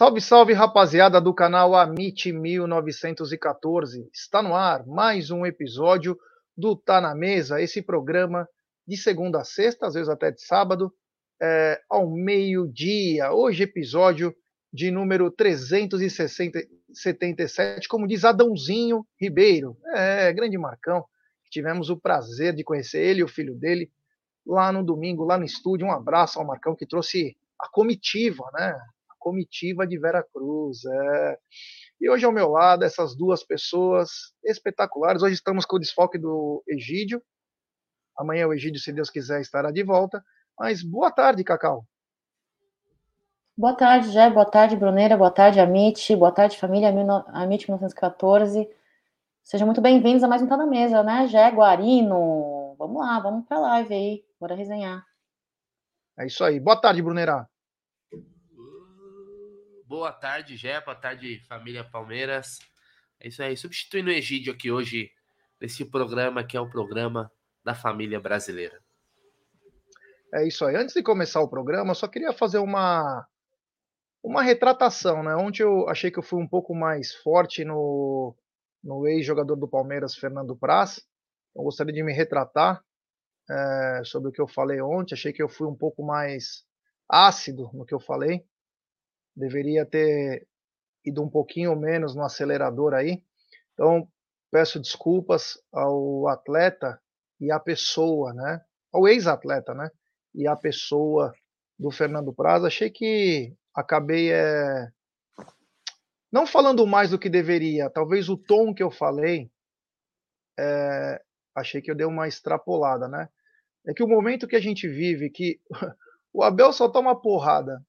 Salve, salve, rapaziada do canal Amit 1914. Está no ar mais um episódio do Tá na Mesa, esse programa de segunda a sexta, às vezes até de sábado, é, ao meio-dia. Hoje, episódio de número 377, como diz Adãozinho Ribeiro. É, grande Marcão. Tivemos o prazer de conhecer ele e o filho dele lá no domingo, lá no estúdio. Um abraço ao Marcão que trouxe a comitiva, né? Comitiva de Vera Cruz. É. E hoje ao meu lado, essas duas pessoas espetaculares. Hoje estamos com o desfoque do Egídio. Amanhã o Egídio, se Deus quiser, estará de volta. Mas boa tarde, Cacau. Boa tarde, Jé. Boa tarde, Bruneira. Boa tarde, Amit. Boa tarde, família Amit 1914. Sejam muito bem-vindos a mais um Tá na Mesa, né, Jé Guarino? Vamos lá, vamos pra live aí. Bora resenhar. É isso aí. Boa tarde, Bruneira. Boa tarde, Jé. Boa tarde, família Palmeiras. É isso aí. Substituindo o Egídio aqui hoje, nesse programa que é o programa da família brasileira. É isso aí. Antes de começar o programa, só queria fazer uma uma retratação, né? Ontem eu achei que eu fui um pouco mais forte no, no ex-jogador do Palmeiras, Fernando Praz. Eu gostaria de me retratar é, sobre o que eu falei ontem. Achei que eu fui um pouco mais ácido no que eu falei deveria ter ido um pouquinho menos no acelerador aí. Então, peço desculpas ao atleta e à pessoa, né? Ao ex-atleta, né? E à pessoa do Fernando Praz. Achei que acabei é... não falando mais do que deveria. Talvez o tom que eu falei, é... achei que eu dei uma extrapolada, né? É que o momento que a gente vive, que o Abel só toma porrada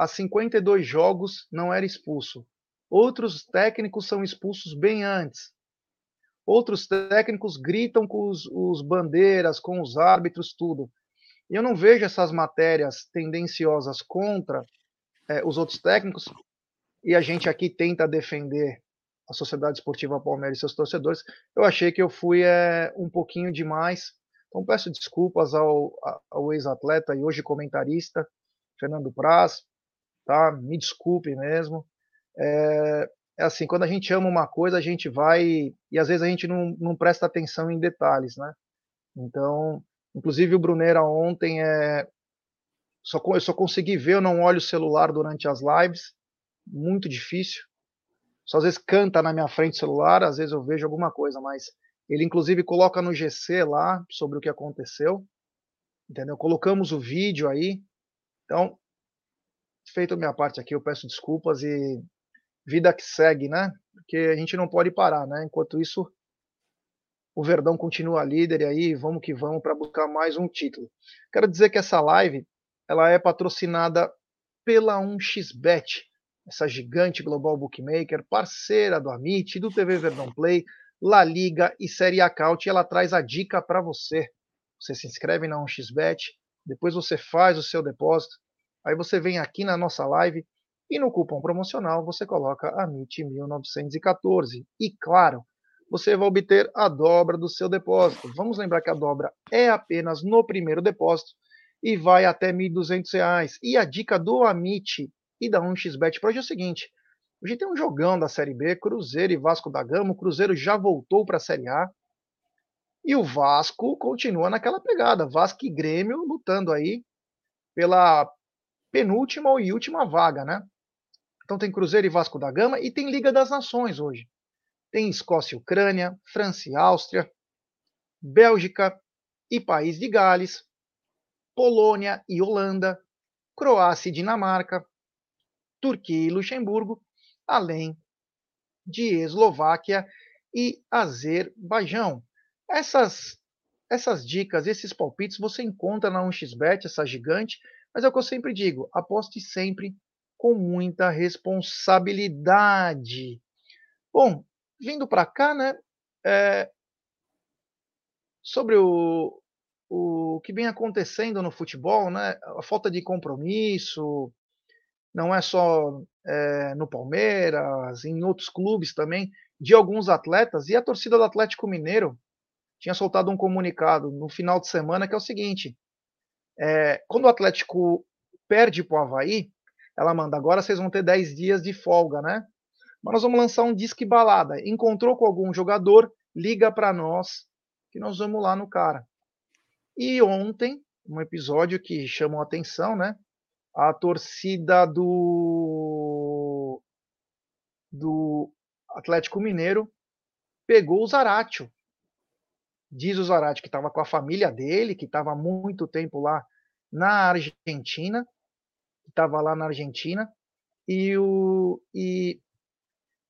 há 52 jogos não era expulso. Outros técnicos são expulsos bem antes. Outros técnicos gritam com os, os bandeiras, com os árbitros, tudo. E eu não vejo essas matérias tendenciosas contra é, os outros técnicos, e a gente aqui tenta defender a Sociedade Esportiva Palmeiras e seus torcedores. Eu achei que eu fui é, um pouquinho demais. Então peço desculpas ao, ao ex-atleta e hoje comentarista, Fernando Praz, tá? Me desculpe mesmo. É, é, assim, quando a gente ama uma coisa, a gente vai e às vezes a gente não, não presta atenção em detalhes, né? Então, inclusive o Brunera ontem é só eu só consegui ver, eu não olho o celular durante as lives, muito difícil. Só às vezes canta na minha frente o celular, às vezes eu vejo alguma coisa, mas ele inclusive coloca no GC lá sobre o que aconteceu. Entendeu? Colocamos o vídeo aí. Então, feito a minha parte aqui, eu peço desculpas e vida que segue, né? Porque a gente não pode parar, né? Enquanto isso, o Verdão continua líder e aí vamos que vamos para buscar mais um título. Quero dizer que essa live ela é patrocinada pela 1xBet, essa gigante global bookmaker, parceira do Amit, do TV Verdão Play, La Liga e Série Acaute, ela traz a dica para você. Você se inscreve na 1xBet, depois você faz o seu depósito, Aí você vem aqui na nossa live e no cupom promocional você coloca AMIT1914. E claro, você vai obter a dobra do seu depósito. Vamos lembrar que a dobra é apenas no primeiro depósito e vai até R$ 1.200. E a dica do Amit e da 1xBet para hoje é o seguinte: hoje tem um jogão da Série B, Cruzeiro e Vasco da Gama. O Cruzeiro já voltou para a Série A. E o Vasco continua naquela pegada. Vasco e Grêmio lutando aí pela penúltima e última vaga, né? Então tem Cruzeiro e Vasco da Gama e tem Liga das Nações hoje. Tem Escócia e Ucrânia, França e Áustria, Bélgica e País de Gales, Polônia e Holanda, Croácia e Dinamarca, Turquia e Luxemburgo, além de Eslováquia e Azerbaijão. Essas essas dicas, esses palpites você encontra na 1xBet, essa gigante, mas é o que eu sempre digo: aposte sempre com muita responsabilidade. Bom, vindo para cá, né? É, sobre o, o que vem acontecendo no futebol, né? A falta de compromisso, não é só é, no Palmeiras, em outros clubes também, de alguns atletas, e a torcida do Atlético Mineiro tinha soltado um comunicado no final de semana que é o seguinte: é, quando o Atlético perde para o Havaí, ela manda, agora vocês vão ter 10 dias de folga, né? Mas nós vamos lançar um disque balada. Encontrou com algum jogador, liga para nós, que nós vamos lá no cara. E ontem, um episódio que chamou a atenção, né? A torcida do do Atlético Mineiro pegou o Zaratio. Diz o Zarate que estava com a família dele, que estava há muito tempo lá na Argentina, estava lá na Argentina, e, o, e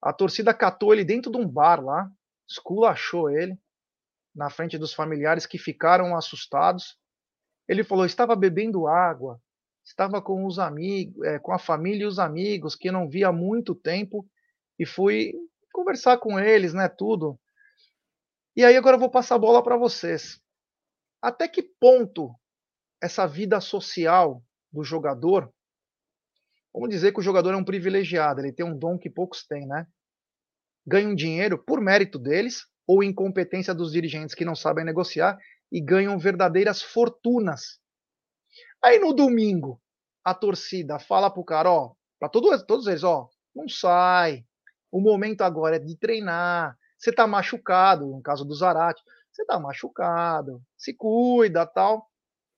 a torcida catou ele dentro de um bar lá, esculachou ele, na frente dos familiares que ficaram assustados. Ele falou: estava bebendo água, estava com os amigos, é, com a família e os amigos que não via há muito tempo e fui conversar com eles, né, tudo. E aí agora eu vou passar a bola para vocês. Até que ponto essa vida social do jogador, vamos dizer que o jogador é um privilegiado, ele tem um dom que poucos têm, né? Ganham dinheiro por mérito deles ou incompetência dos dirigentes que não sabem negociar e ganham verdadeiras fortunas. Aí no domingo, a torcida fala pro cara, ó, para todos, todos eles, ó, não sai. O momento agora é de treinar. Você tá machucado, no caso do Zarate, você tá machucado, se cuida, tal.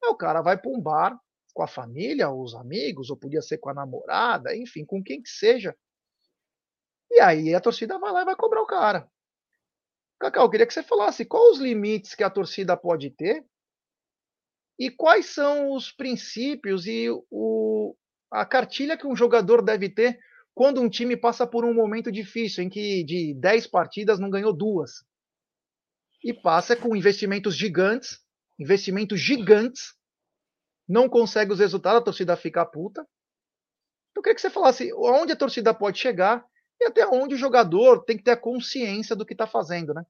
Aí o cara vai para um bar com a família, ou os amigos, ou podia ser com a namorada, enfim, com quem que seja. E aí a torcida vai lá e vai cobrar o cara. Cacau, eu queria que você falasse quais os limites que a torcida pode ter e quais são os princípios e o, a cartilha que um jogador deve ter quando um time passa por um momento difícil, em que de 10 partidas não ganhou duas. E passa com investimentos gigantes, investimentos gigantes, não consegue os resultados, a torcida fica puta. Então, eu queria que você falasse onde a torcida pode chegar e até onde o jogador tem que ter a consciência do que está fazendo, né?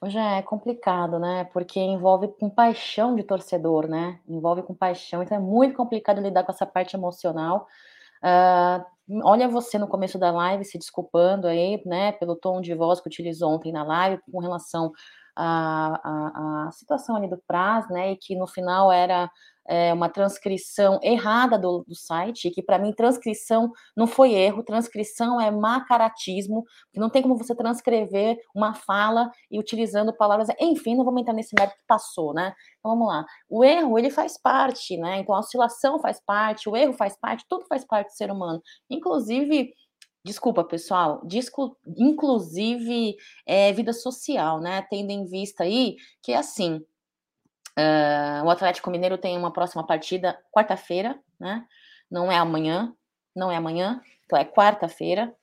Hoje é complicado, né? Porque envolve com paixão de torcedor, né? Envolve com paixão, então é muito complicado lidar com essa parte emocional. Uh, olha você no começo da live se desculpando aí, né, pelo tom de voz que utilizou ontem na live com relação à, à, à situação ali do Praz, né, e que no final era é, uma transcrição errada do, do site, que para mim transcrição não foi erro, transcrição é macaratismo, que não tem como você transcrever uma fala e utilizando palavras, enfim, não vamos entrar nesse mérito que passou, né? Então vamos lá. O erro, ele faz parte, né? Então a oscilação faz parte, o erro faz parte, tudo faz parte do ser humano. Inclusive, Desculpa, pessoal, inclusive é, vida social, né? Tendo em vista aí que é assim, Uh, o Atlético Mineiro tem uma próxima partida quarta-feira, né? Não é amanhã, não é amanhã, então é quarta-feira.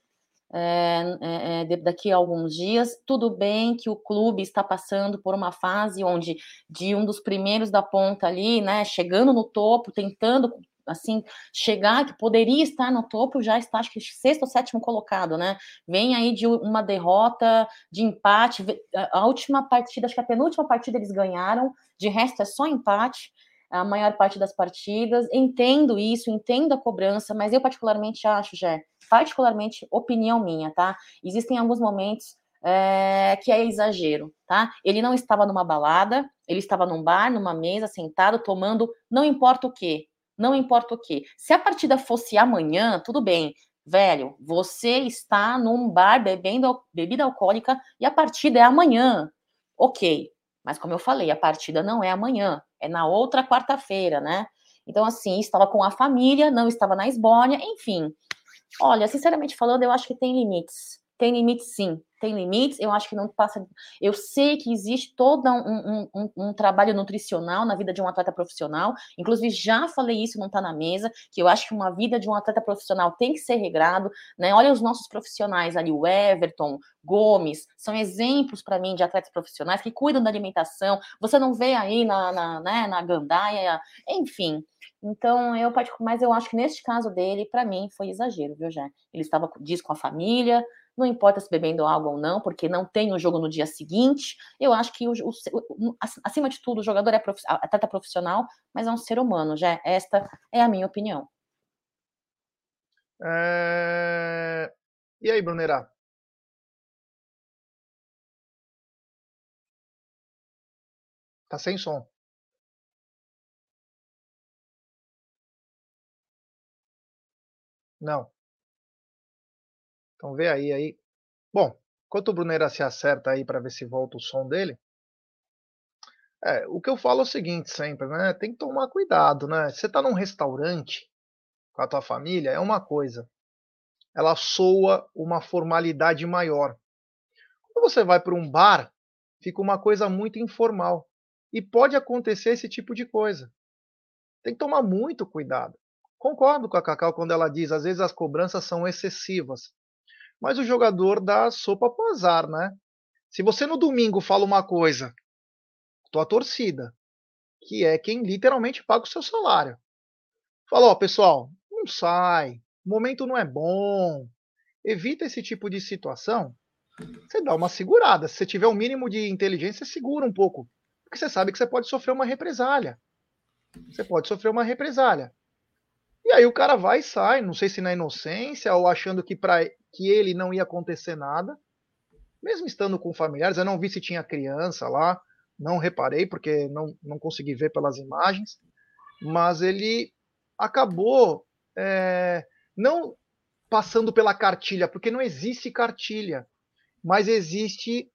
É, é, é daqui a alguns dias, tudo bem que o clube está passando por uma fase onde de um dos primeiros da ponta ali, né, chegando no topo, tentando assim, chegar, que poderia estar no topo, já está, acho que sexto ou sétimo colocado, né? Vem aí de uma derrota, de empate. A última partida, acho que a penúltima partida eles ganharam, de resto é só empate a maior parte das partidas. Entendo isso, entendo a cobrança, mas eu particularmente acho, já, particularmente opinião minha, tá? Existem alguns momentos é, que é exagero, tá? Ele não estava numa balada, ele estava num bar, numa mesa, sentado, tomando, não importa o que, não importa o que. Se a partida fosse amanhã, tudo bem. Velho, você está num bar bebendo bebida alcoólica e a partida é amanhã. Ok. Mas como eu falei, a partida não é amanhã, é na outra quarta-feira, né? Então, assim, estava com a família, não estava na esbórnia, enfim. Olha, sinceramente falando, eu acho que tem limites. Tem limites, sim tem limites, eu acho que não passa. Eu sei que existe todo um, um, um, um, trabalho nutricional na vida de um atleta profissional, inclusive já falei isso, não está na mesa, que eu acho que uma vida de um atleta profissional tem que ser regrado, né? Olha os nossos profissionais ali, o Everton, Gomes, são exemplos para mim de atletas profissionais que cuidam da alimentação. Você não vê aí na, na, né, na gandaia, enfim. Então, eu mas eu acho que neste caso dele, para mim, foi exagero, viu, já? Ele estava diz com a família, não importa se bebendo água ou não, porque não tem o jogo no dia seguinte. Eu acho que, o, o, acima de tudo, o jogador é prof, atleta profissional, mas é um ser humano, já. Esta é a minha opinião. É... E aí, Brunera? Tá sem som. Não. Então vê aí, aí. Bom, enquanto o Bruneira se acerta aí para ver se volta o som dele. É, o que eu falo é o seguinte sempre, né? Tem que tomar cuidado, né? Você tá num restaurante com a tua família, é uma coisa. Ela soa uma formalidade maior. Quando você vai para um bar, fica uma coisa muito informal. E pode acontecer esse tipo de coisa. Tem que tomar muito cuidado. Concordo com a Cacau quando ela diz, às vezes as cobranças são excessivas. Mas o jogador dá sopa pro azar, né? Se você no domingo fala uma coisa, tua torcida, que é quem literalmente paga o seu salário. Fala, ó, pessoal, não sai, o momento não é bom, evita esse tipo de situação. Você dá uma segurada. Se você tiver um mínimo de inteligência, segura um pouco. Porque você sabe que você pode sofrer uma represália. Você pode sofrer uma represália. E aí o cara vai e sai, não sei se na inocência ou achando que para que ele não ia acontecer nada. Mesmo estando com familiares, eu não vi se tinha criança lá, não reparei porque não, não consegui ver pelas imagens, mas ele acabou é, não passando pela cartilha, porque não existe cartilha, mas existe.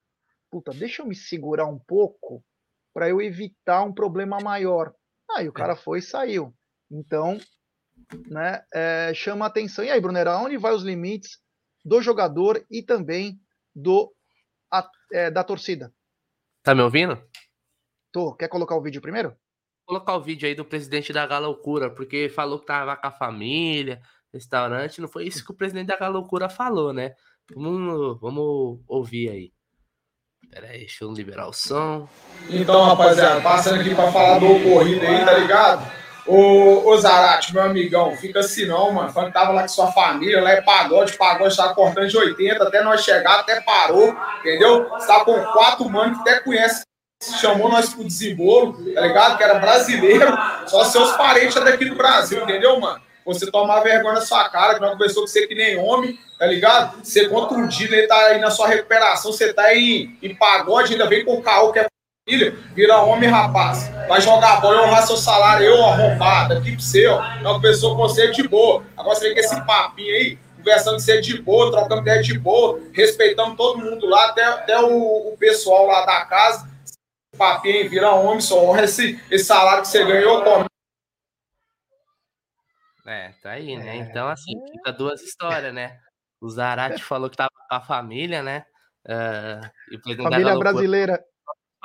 Puta, deixa eu me segurar um pouco para eu evitar um problema maior. Aí o cara foi e saiu. Então, né, é, chama atenção. E aí, Brunera, onde vai os limites do jogador e também do a, é, da torcida? Tá me ouvindo? Tô. Quer colocar o vídeo primeiro? Vou colocar o vídeo aí do presidente da Galoucura, porque falou que tava com a família, restaurante. Não foi isso que o presidente da Galoucura falou, né? Vamos, vamos ouvir aí. Pera aí, deixa eu liberar o som. Então, rapaziada, passando aqui pra falar do ocorrido aí, tá ligado? Ô, ô Zarate, meu amigão, fica assim não, mano. Que tava lá com sua família, lá é pagode, pagode tava cortando de 80, até nós chegar, até parou, entendeu? Você tá com quatro manos que até conhece, chamou nós pro desembolo, tá ligado? Que era brasileiro, só seus parentes daqui do Brasil, entendeu, mano? Você tomar vergonha na sua cara, que não conversou com você que nem homem, tá ligado? Você contundido, ele tá aí na sua recuperação, você tá em, em pagode, ainda vem com o caô que é filho, vira homem, rapaz. Vai jogar bola, honrar seu salário, eu arrombado, aqui pro seu. Não pensou com você de boa. Agora você vem com esse papinho aí, conversando que você é de boa, trocando ideia de boa, respeitando todo mundo lá, até, até o, o pessoal lá da casa. Papinho aí, vira homem, só honra esse, esse salário que você ganhou, come. É, tá aí, né? Então, assim, fica duas histórias, né? O Zarate falou que tava com a família, né? Uh, família brasileira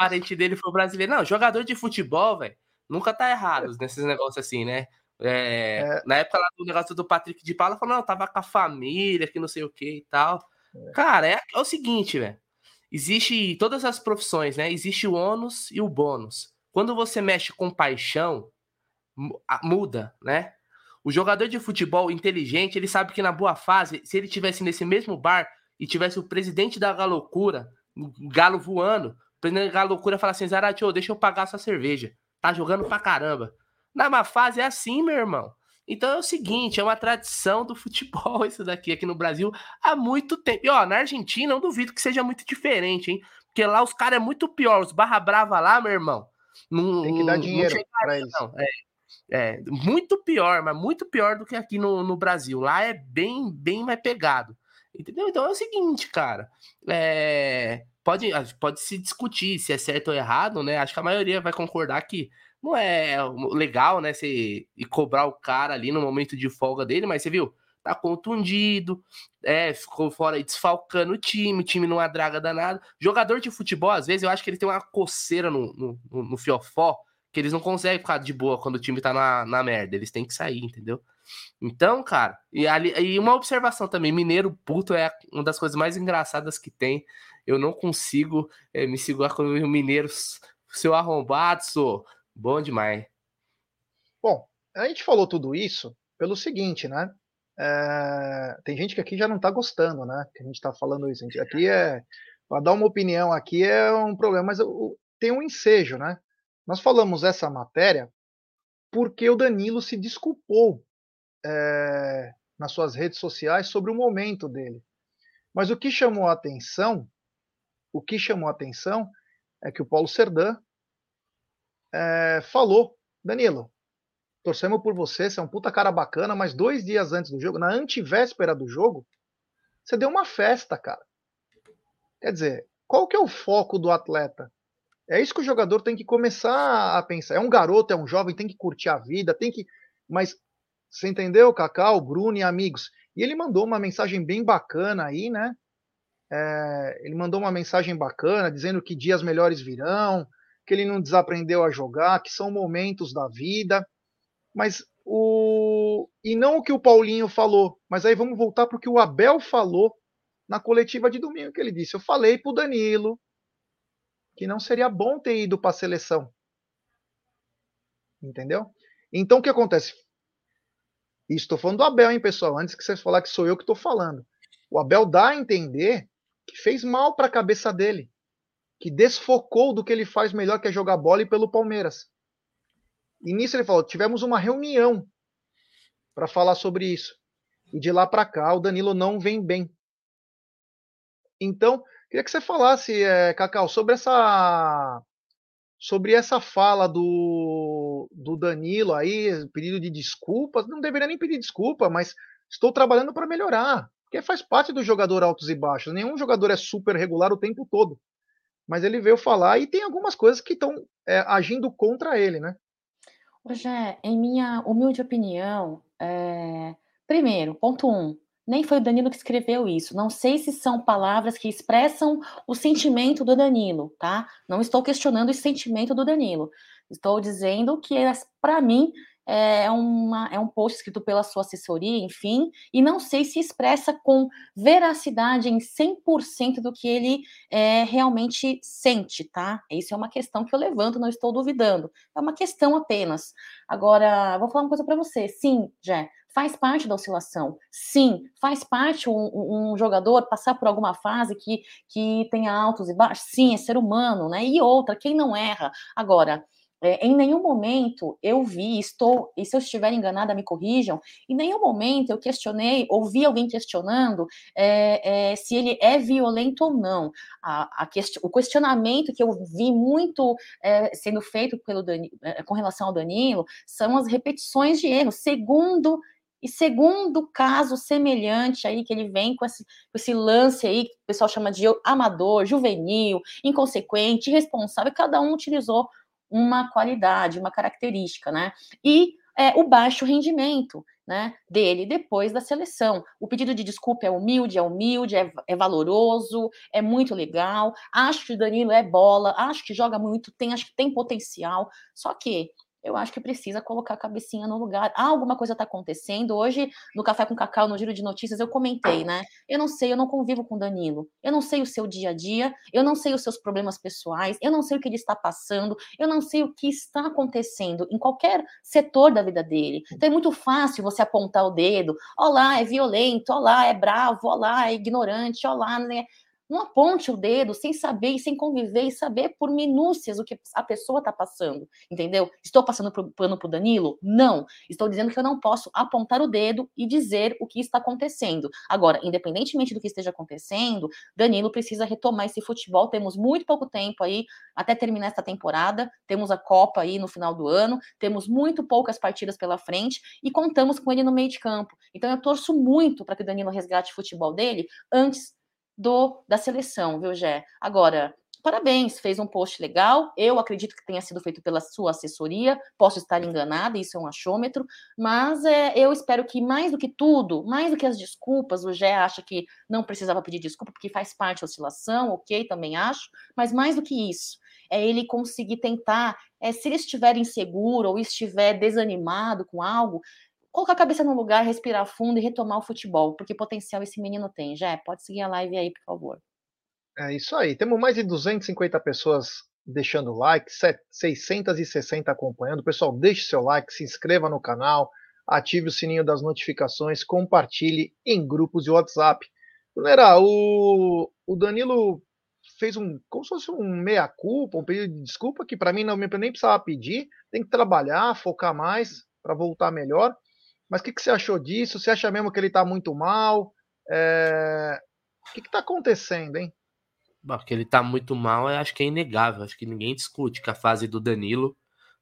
parente dele foi brasileiro. Não, jogador de futebol, velho, nunca tá errado nesses negócios assim, né? É, é. Na época lá do negócio do Patrick de Paula, falou, não, tava com a família, que não sei o que e tal. É. Cara, é, é o seguinte, velho. Existe todas as profissões, né? Existe o ônus e o bônus. Quando você mexe com paixão, muda, né? O jogador de futebol inteligente, ele sabe que na boa fase, se ele tivesse nesse mesmo bar e tivesse o presidente da galocura, galo voando, presidente da loucura fala assim: Zaratio, deixa eu pagar sua cerveja. Tá jogando pra caramba. Na má fase é assim, meu irmão. Então é o seguinte, é uma tradição do futebol isso daqui aqui no Brasil há muito tempo. E ó, na Argentina eu duvido que seja muito diferente, hein? Porque lá os caras é muito pior, os barra brava lá, meu irmão. Não, Tem que dar dinheiro para eles. Não. É, é, muito pior, mas muito pior do que aqui no, no Brasil. Lá é bem, bem mais pegado. Entendeu? Então é o seguinte, cara. É, pode, pode se discutir se é certo ou errado, né? Acho que a maioria vai concordar que não é legal, né? Você e cobrar o cara ali no momento de folga dele, mas você viu? Tá contundido, é, ficou fora desfalcando o time, o time não adraga danado. Jogador de futebol, às vezes, eu acho que ele tem uma coceira no, no, no fiofó, que eles não conseguem ficar de boa quando o time tá na, na merda. Eles têm que sair, entendeu? Então, cara, e, ali, e uma observação também: Mineiro puto é uma das coisas mais engraçadas que tem eu não consigo é, me segurar com o Mineiro, seu arrombado, sou bom demais. Bom, a gente falou tudo isso pelo seguinte, né? É, tem gente que aqui já não está gostando, né? Que a gente está falando isso. aqui é para dar uma opinião aqui é um problema, mas tem um ensejo, né? Nós falamos essa matéria porque o Danilo se desculpou é, nas suas redes sociais sobre o momento dele. Mas o que chamou a atenção o que chamou a atenção é que o Paulo Serdã é, falou, Danilo, torcemos por você, você é um puta cara bacana, mas dois dias antes do jogo, na antivéspera do jogo, você deu uma festa, cara. Quer dizer, qual que é o foco do atleta? É isso que o jogador tem que começar a pensar. É um garoto, é um jovem, tem que curtir a vida, tem que. Mas você entendeu, Cacau, Bruno e amigos? E ele mandou uma mensagem bem bacana aí, né? É, ele mandou uma mensagem bacana dizendo que dias melhores virão, que ele não desaprendeu a jogar, que são momentos da vida. Mas o. E não o que o Paulinho falou, mas aí vamos voltar para o que o Abel falou na coletiva de domingo, que ele disse: Eu falei para o Danilo que não seria bom ter ido para a seleção. Entendeu? Então o que acontece? Estou falando do Abel, hein, pessoal? Antes que vocês falar que sou eu que estou falando. O Abel dá a entender que fez mal para a cabeça dele, que desfocou do que ele faz melhor, que é jogar bola e pelo Palmeiras. E nisso ele falou: tivemos uma reunião para falar sobre isso. E de lá para cá, o Danilo não vem bem. Então, Queria que você falasse, é, Cacau, sobre essa sobre essa fala do, do Danilo aí, pedido de desculpas. Não deveria nem pedir desculpa, mas estou trabalhando para melhorar. Porque faz parte do jogador altos e baixos. Nenhum jogador é super regular o tempo todo. Mas ele veio falar e tem algumas coisas que estão é, agindo contra ele, né? Rogé, em minha humilde opinião, é... primeiro, ponto um, nem foi o Danilo que escreveu isso. Não sei se são palavras que expressam o sentimento do Danilo, tá? Não estou questionando esse sentimento do Danilo. Estou dizendo que, para mim, é, uma, é um post escrito pela sua assessoria, enfim, e não sei se expressa com veracidade em 100% do que ele é, realmente sente, tá? Isso é uma questão que eu levanto, não estou duvidando. É uma questão apenas. Agora, vou falar uma coisa para você. Sim, Jé, faz parte da oscilação. Sim, faz parte um, um, jogador passar por alguma fase que, que tenha altos e baixos. Sim, é ser humano, né? E outra, quem não erra? Agora, é, em nenhum momento eu vi, estou, e se eu estiver enganada, me corrijam, em nenhum momento eu questionei, ouvi alguém questionando é, é, se ele é violento ou não. A, a quest o questionamento que eu vi muito é, sendo feito pelo é, com relação ao Danilo são as repetições de erros, segundo e segundo caso semelhante aí, que ele vem com esse, com esse lance aí, que o pessoal chama de amador, juvenil, inconsequente, irresponsável, cada um utilizou uma qualidade, uma característica, né? E é, o baixo rendimento, né, dele depois da seleção. O pedido de desculpa é humilde, é humilde, é, é, valoroso, é muito legal. Acho que o Danilo é bola, acho que joga muito, tem, acho que tem potencial. Só que eu acho que precisa colocar a cabecinha no lugar. Ah, alguma coisa está acontecendo. Hoje, no Café com Cacau, no Giro de Notícias, eu comentei, né? Eu não sei, eu não convivo com Danilo. Eu não sei o seu dia a dia, eu não sei os seus problemas pessoais, eu não sei o que ele está passando, eu não sei o que está acontecendo em qualquer setor da vida dele. Então é muito fácil você apontar o dedo. Olá, é violento, olá, é bravo, olá, é ignorante, olá, né? Não aponte o dedo sem saber e sem conviver e saber por minúcias o que a pessoa está passando, entendeu? Estou passando pano para o Danilo? Não. Estou dizendo que eu não posso apontar o dedo e dizer o que está acontecendo. Agora, independentemente do que esteja acontecendo, Danilo precisa retomar esse futebol. Temos muito pouco tempo aí até terminar esta temporada. Temos a Copa aí no final do ano. Temos muito poucas partidas pela frente e contamos com ele no meio de campo. Então, eu torço muito para que o Danilo resgate o futebol dele antes do da seleção, viu, Gé? Agora, parabéns, fez um post legal. Eu acredito que tenha sido feito pela sua assessoria. Posso estar enganada, isso é um achômetro, mas é, eu espero que mais do que tudo, mais do que as desculpas, o Gé acha que não precisava pedir desculpa porque faz parte da oscilação, ok, também acho, mas mais do que isso, é ele conseguir tentar, é, se ele estiver inseguro ou estiver desanimado com algo, colocar a cabeça no lugar, respirar fundo e retomar o futebol, porque potencial esse menino tem. Já pode seguir a live aí, por favor. É isso aí. Temos mais de 250 pessoas deixando like, 660 acompanhando. Pessoal, deixe seu like, se inscreva no canal, ative o sininho das notificações, compartilhe em grupos de WhatsApp. Galera, o, o Danilo fez um, como se fosse um meia-culpa, um pedido de desculpa, que para mim não nem precisava pedir, tem que trabalhar, focar mais para voltar melhor. Mas o que, que, você achou disso? Você acha mesmo que ele está muito mal? É... O que está acontecendo, hein? Bom, que ele está muito mal, acho que é inegável. Acho que ninguém discute que a fase do Danilo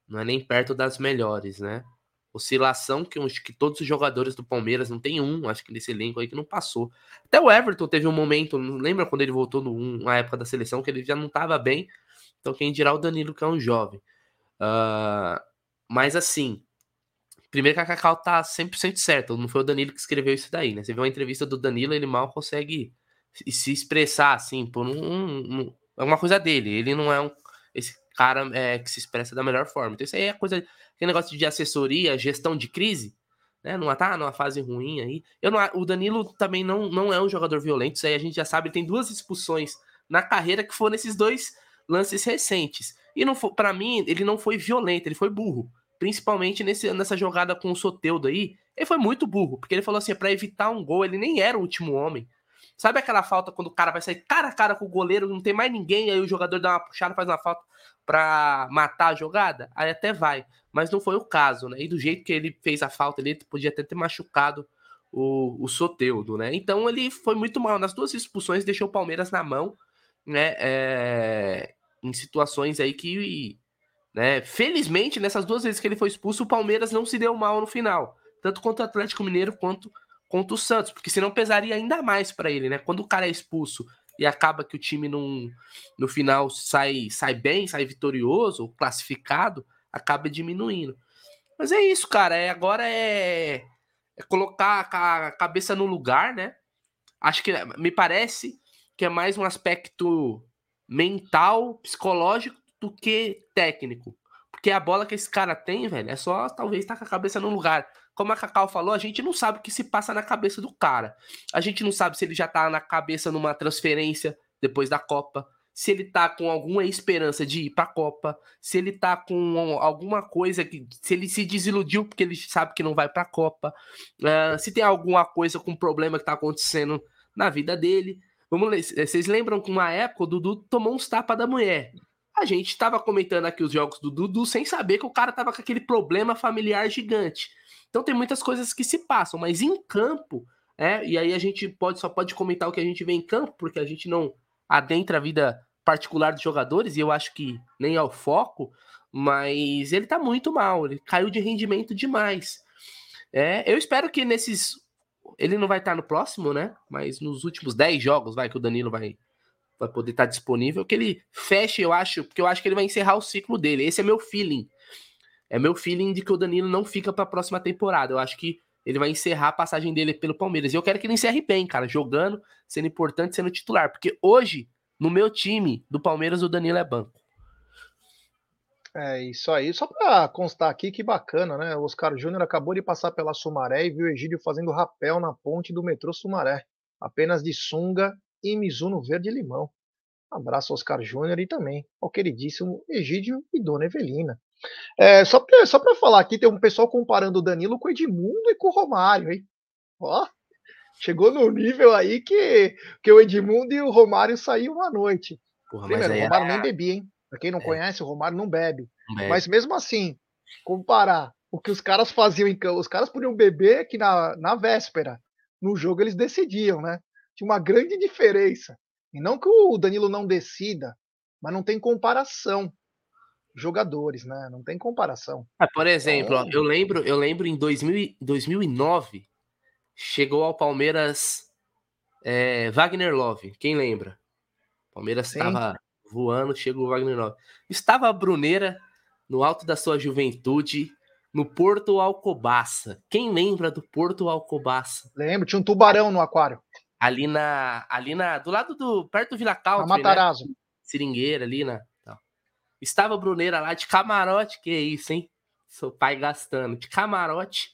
não é nem perto das melhores, né? oscilação que, acho que todos os jogadores do Palmeiras, não tem um, acho que nesse elenco aí que não passou. Até o Everton teve um momento, lembra quando ele voltou na época da seleção, que ele já não estava bem. Então, quem dirá o Danilo, que é um jovem. Uh, mas assim, primeiro que a Cacau tá 100% certa, não foi o Danilo que escreveu isso daí, né? Você viu uma entrevista do Danilo, ele mal consegue se expressar assim, por um, um, é uma coisa dele. Ele não é um esse cara é, que se expressa da melhor forma. Então, isso aí é coisa. Aquele negócio de assessoria, gestão de crise, né? Não tá numa fase ruim aí. Eu não, o Danilo também não, não é um jogador violento. Isso aí a gente já sabe. Tem duas expulsões na carreira que foram esses dois lances recentes. E não para mim, ele não foi violento, ele foi burro. Principalmente nesse, nessa jogada com o Soteudo aí. Ele foi muito burro, porque ele falou assim: para evitar um gol, ele nem era o último homem. Sabe aquela falta quando o cara vai sair cara a cara com o goleiro, não tem mais ninguém, aí o jogador dá uma puxada, faz uma falta para matar a jogada? Aí até vai. Mas não foi o caso, né? E do jeito que ele fez a falta, ele podia até ter machucado o, o Soteudo, né? Então ele foi muito mal. Nas duas expulsões, deixou o Palmeiras na mão, né? É, em situações aí que. Né, felizmente, nessas duas vezes que ele foi expulso, o Palmeiras não se deu mal no final. Tanto contra o Atlético Mineiro quanto contra o Santos, porque senão pesaria ainda mais para ele, né? Quando o cara é expulso e acaba que o time não, no final sai, sai bem, sai vitorioso, classificado, acaba diminuindo. Mas é isso, cara. É, agora é, é colocar a cabeça no lugar, né? Acho que me parece que é mais um aspecto mental, psicológico do que técnico. Porque a bola que esse cara tem, velho, é só talvez estar tá com a cabeça no lugar como a Cacau falou, a gente não sabe o que se passa na cabeça do cara. A gente não sabe se ele já tá na cabeça numa transferência depois da Copa, se ele tá com alguma esperança de ir pra Copa, se ele tá com alguma coisa que. Se ele se desiludiu porque ele sabe que não vai pra Copa, uh, se tem alguma coisa com problema que tá acontecendo na vida dele. Vamos ler. Vocês lembram que uma época o Dudu tomou uns tapas da mulher. A gente estava comentando aqui os jogos do Dudu sem saber que o cara tava com aquele problema familiar gigante. Então tem muitas coisas que se passam, mas em campo, é, e aí a gente pode só pode comentar o que a gente vê em campo, porque a gente não adentra a vida particular dos jogadores, e eu acho que nem é o foco, mas ele tá muito mal, ele caiu de rendimento demais. É, eu espero que nesses. Ele não vai estar no próximo, né? Mas nos últimos 10 jogos, vai, que o Danilo vai, vai poder estar disponível, que ele feche, eu acho, porque eu acho que ele vai encerrar o ciclo dele. Esse é meu feeling é meu feeling de que o Danilo não fica para a próxima temporada. Eu acho que ele vai encerrar a passagem dele pelo Palmeiras. E eu quero que ele encerre bem, cara, jogando, sendo importante, sendo titular. Porque hoje, no meu time do Palmeiras, o Danilo é banco. É isso aí. Só para constar aqui, que bacana, né? O Oscar Júnior acabou de passar pela Sumaré e viu o Egídio fazendo rapel na ponte do metrô Sumaré. Apenas de sunga e Mizuno verde limão. abraço, Oscar Júnior, e também ao queridíssimo Egídio e Dona Evelina. É, só para só falar aqui, tem um pessoal comparando o Danilo com o Edmundo e com o Romário, hein? Ó, chegou no nível aí que, que o Edmundo e o Romário saíram à noite. Porra, Primeiro, o Romário é... nem bebia, hein? Pra quem não é. conhece, o Romário não bebe. não bebe. Mas mesmo assim, comparar o que os caras faziam em campo, os caras podiam beber que na, na véspera, no jogo eles decidiam, né? Tinha uma grande diferença. E não que o Danilo não decida, mas não tem comparação jogadores, né? Não tem comparação. Ah, por exemplo, ó, eu lembro, eu lembro em 2000, 2009 chegou ao Palmeiras é, Wagner Love. Quem lembra? Palmeiras estava voando, chegou o Wagner Love. Estava a Bruneira no alto da sua juventude, no Porto Alcobaça. Quem lembra do Porto Alcobaça? Lembro, tinha um tubarão no aquário. Ali na, ali na, do lado do, perto do Vila Country, na Matarazzo. Né? Seringueira ali na, Estava a Bruneira lá de camarote, que é isso, hein? Seu pai gastando. De camarote.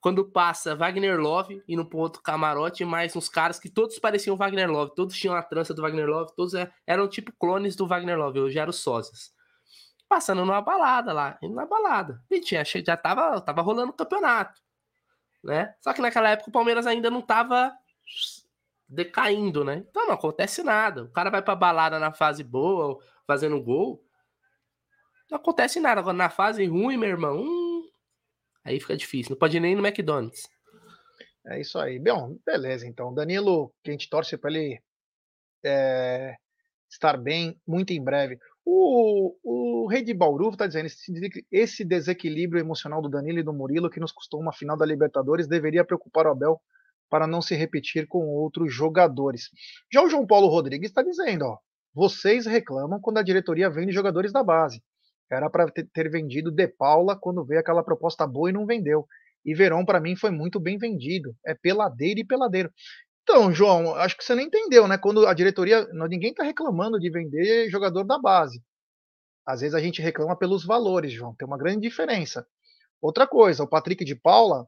Quando passa Wagner Love e no outro camarote, mais uns caras que todos pareciam Wagner Love. Todos tinham a trança do Wagner Love. Todos é, eram tipo clones do Wagner Love. Hoje eram sósias. Passando numa balada lá. Indo na balada. E tinha, já tava, tava rolando o campeonato. Né? Só que naquela época o Palmeiras ainda não tava decaindo, né? Então não acontece nada. O cara vai pra balada na fase boa, fazendo gol, não acontece nada. Agora, na fase ruim, meu irmão, hum, aí fica difícil. Não pode ir nem no McDonald's. É isso aí. Bom, beleza, então. Danilo, que a gente torce para ele é, estar bem muito em breve. O, o Rei de Bauru está dizendo esse desequilíbrio emocional do Danilo e do Murilo, que nos custou uma final da Libertadores, deveria preocupar o Abel para não se repetir com outros jogadores. Já o João Paulo Rodrigues está dizendo, ó, vocês reclamam quando a diretoria vende jogadores da base. Era para ter vendido De Paula quando veio aquela proposta boa e não vendeu. E Verão, para mim, foi muito bem vendido. É peladeiro e peladeiro. Então, João, acho que você não entendeu, né? Quando a diretoria. Ninguém está reclamando de vender jogador da base. Às vezes a gente reclama pelos valores, João. Tem uma grande diferença. Outra coisa, o Patrick de Paula,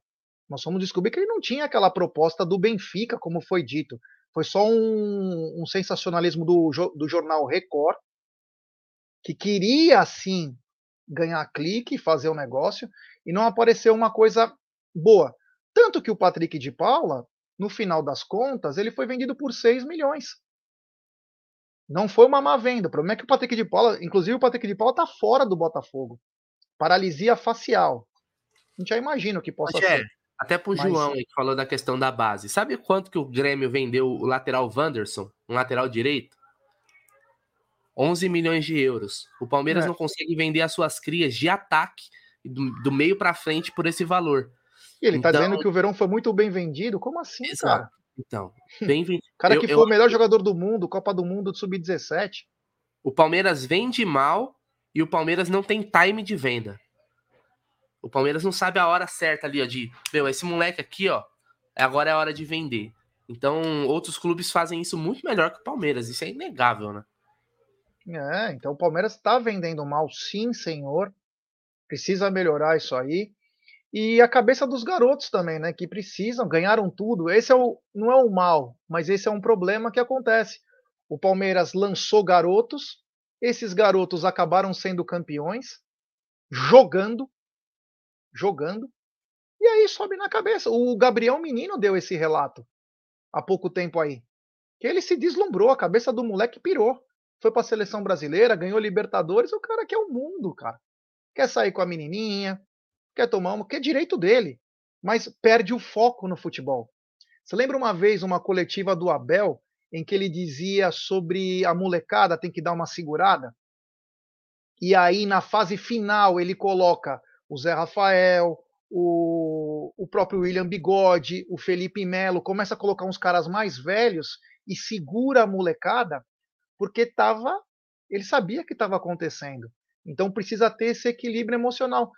nós fomos descobrir que ele não tinha aquela proposta do Benfica, como foi dito. Foi só um, um sensacionalismo do, do jornal Record, que queria, assim, ganhar clique, fazer o um negócio, e não apareceu uma coisa boa. Tanto que o Patrick de Paula, no final das contas, ele foi vendido por 6 milhões. Não foi uma má venda. O problema é que o Patrick de Paula, inclusive o Patrick de Paula está fora do Botafogo. Paralisia facial. A gente já imagina o que possa ser. Até pro Mas... João que falou da questão da base. Sabe quanto que o Grêmio vendeu o lateral Wanderson, um lateral direito? 11 milhões de euros. O Palmeiras é. não consegue vender as suas crias de ataque do, do meio para frente por esse valor. E ele então... tá dizendo que o Verão foi muito bem vendido? Como assim, Exato. cara? Então, bem vendido. cara que eu, foi eu... o melhor jogador do mundo, Copa do Mundo do Sub-17. O Palmeiras vende mal e o Palmeiras não tem time de venda. O Palmeiras não sabe a hora certa ali, ó, de, meu, esse moleque aqui, ó, agora é a hora de vender. Então, outros clubes fazem isso muito melhor que o Palmeiras, isso é inegável, né? É, então o Palmeiras está vendendo mal, sim, senhor. Precisa melhorar isso aí. E a cabeça dos garotos também, né? Que precisam, ganharam tudo. Esse é o, não é o mal, mas esse é um problema que acontece. O Palmeiras lançou garotos, esses garotos acabaram sendo campeões, jogando, jogando. E aí sobe na cabeça. O Gabriel Menino deu esse relato há pouco tempo aí. Que ele se deslumbrou, a cabeça do moleque pirou. Foi para a seleção brasileira, ganhou Libertadores. O cara quer o mundo, cara. Quer sair com a menininha, quer tomar uma, que é direito dele. Mas perde o foco no futebol. Você lembra uma vez uma coletiva do Abel em que ele dizia sobre a molecada tem que dar uma segurada? E aí, na fase final, ele coloca o Zé Rafael, o, o próprio William Bigode, o Felipe Melo, começa a colocar uns caras mais velhos e segura a molecada, porque tava, ele sabia que estava acontecendo. Então precisa ter esse equilíbrio emocional.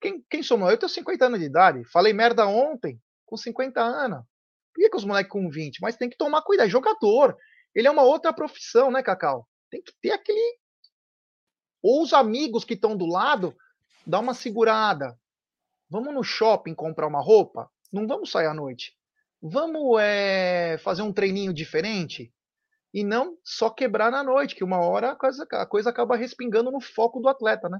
Quem, quem somou? Eu tenho 50 anos de idade, falei merda ontem, com 50 anos. Por que, que os moleques com 20? Mas tem que tomar cuidado, é jogador. Ele é uma outra profissão, né, Cacau? Tem que ter aquele. Ou os amigos que estão do lado dá uma segurada. Vamos no shopping comprar uma roupa? Não vamos sair à noite. Vamos é, fazer um treininho diferente? E não só quebrar na noite, que uma hora a coisa, a coisa acaba respingando no foco do atleta, né?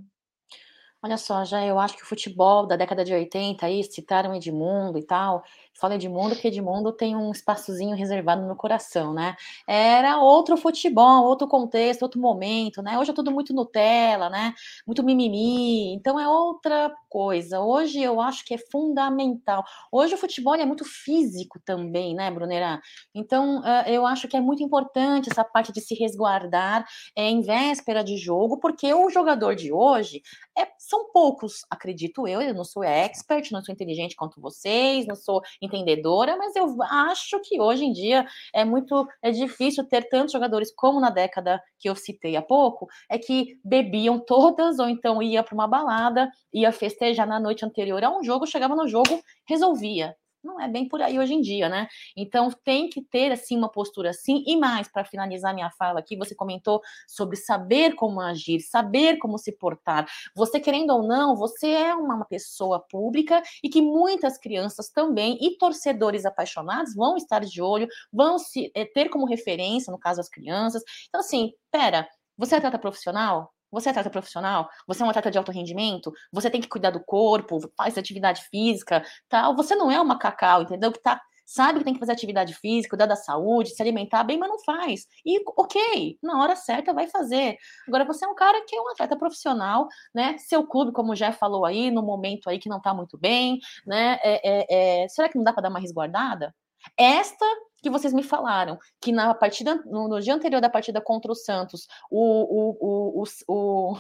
Olha só, já eu acho que o futebol da década de 80 aí, citaram Edmundo e tal, falo Edmundo porque Edmundo tem um espaçozinho reservado no coração, né? Era outro futebol, outro contexto, outro momento, né? Hoje é tudo muito Nutella, né? Muito mimimi, então é outra coisa. Hoje eu acho que é fundamental. Hoje o futebol é muito físico também, né, Brunera? Então eu acho que é muito importante essa parte de se resguardar é, em véspera de jogo, porque o jogador de hoje é, são poucos, acredito eu. Eu não sou expert, não sou inteligente quanto vocês, não sou entendedora, mas eu acho que hoje em dia é muito é difícil ter tantos jogadores como na década que eu citei há pouco, é que bebiam todas ou então ia para uma balada, ia festejar na noite anterior a um jogo, chegava no jogo, resolvia não é bem por aí hoje em dia, né? Então tem que ter assim uma postura assim e mais para finalizar minha fala aqui, você comentou sobre saber como agir, saber como se portar. Você querendo ou não, você é uma pessoa pública e que muitas crianças também e torcedores apaixonados vão estar de olho, vão se é, ter como referência, no caso as crianças. Então assim, pera, você é atleta profissional? Você é atleta profissional? Você é um atleta de alto rendimento? Você tem que cuidar do corpo, faz atividade física, tal. Você não é uma cacau, entendeu? Que tá, sabe que tem que fazer atividade física, cuidar da saúde, se alimentar bem, mas não faz. E ok, na hora certa vai fazer. Agora você é um cara que é um atleta profissional, né? Seu clube, como já falou aí, no momento aí que não tá muito bem, né? É, é, é... Será que não dá para dar uma resguardada? Esta que vocês me falaram, que na partida, no, no dia anterior da partida contra o Santos, o, o, o, o,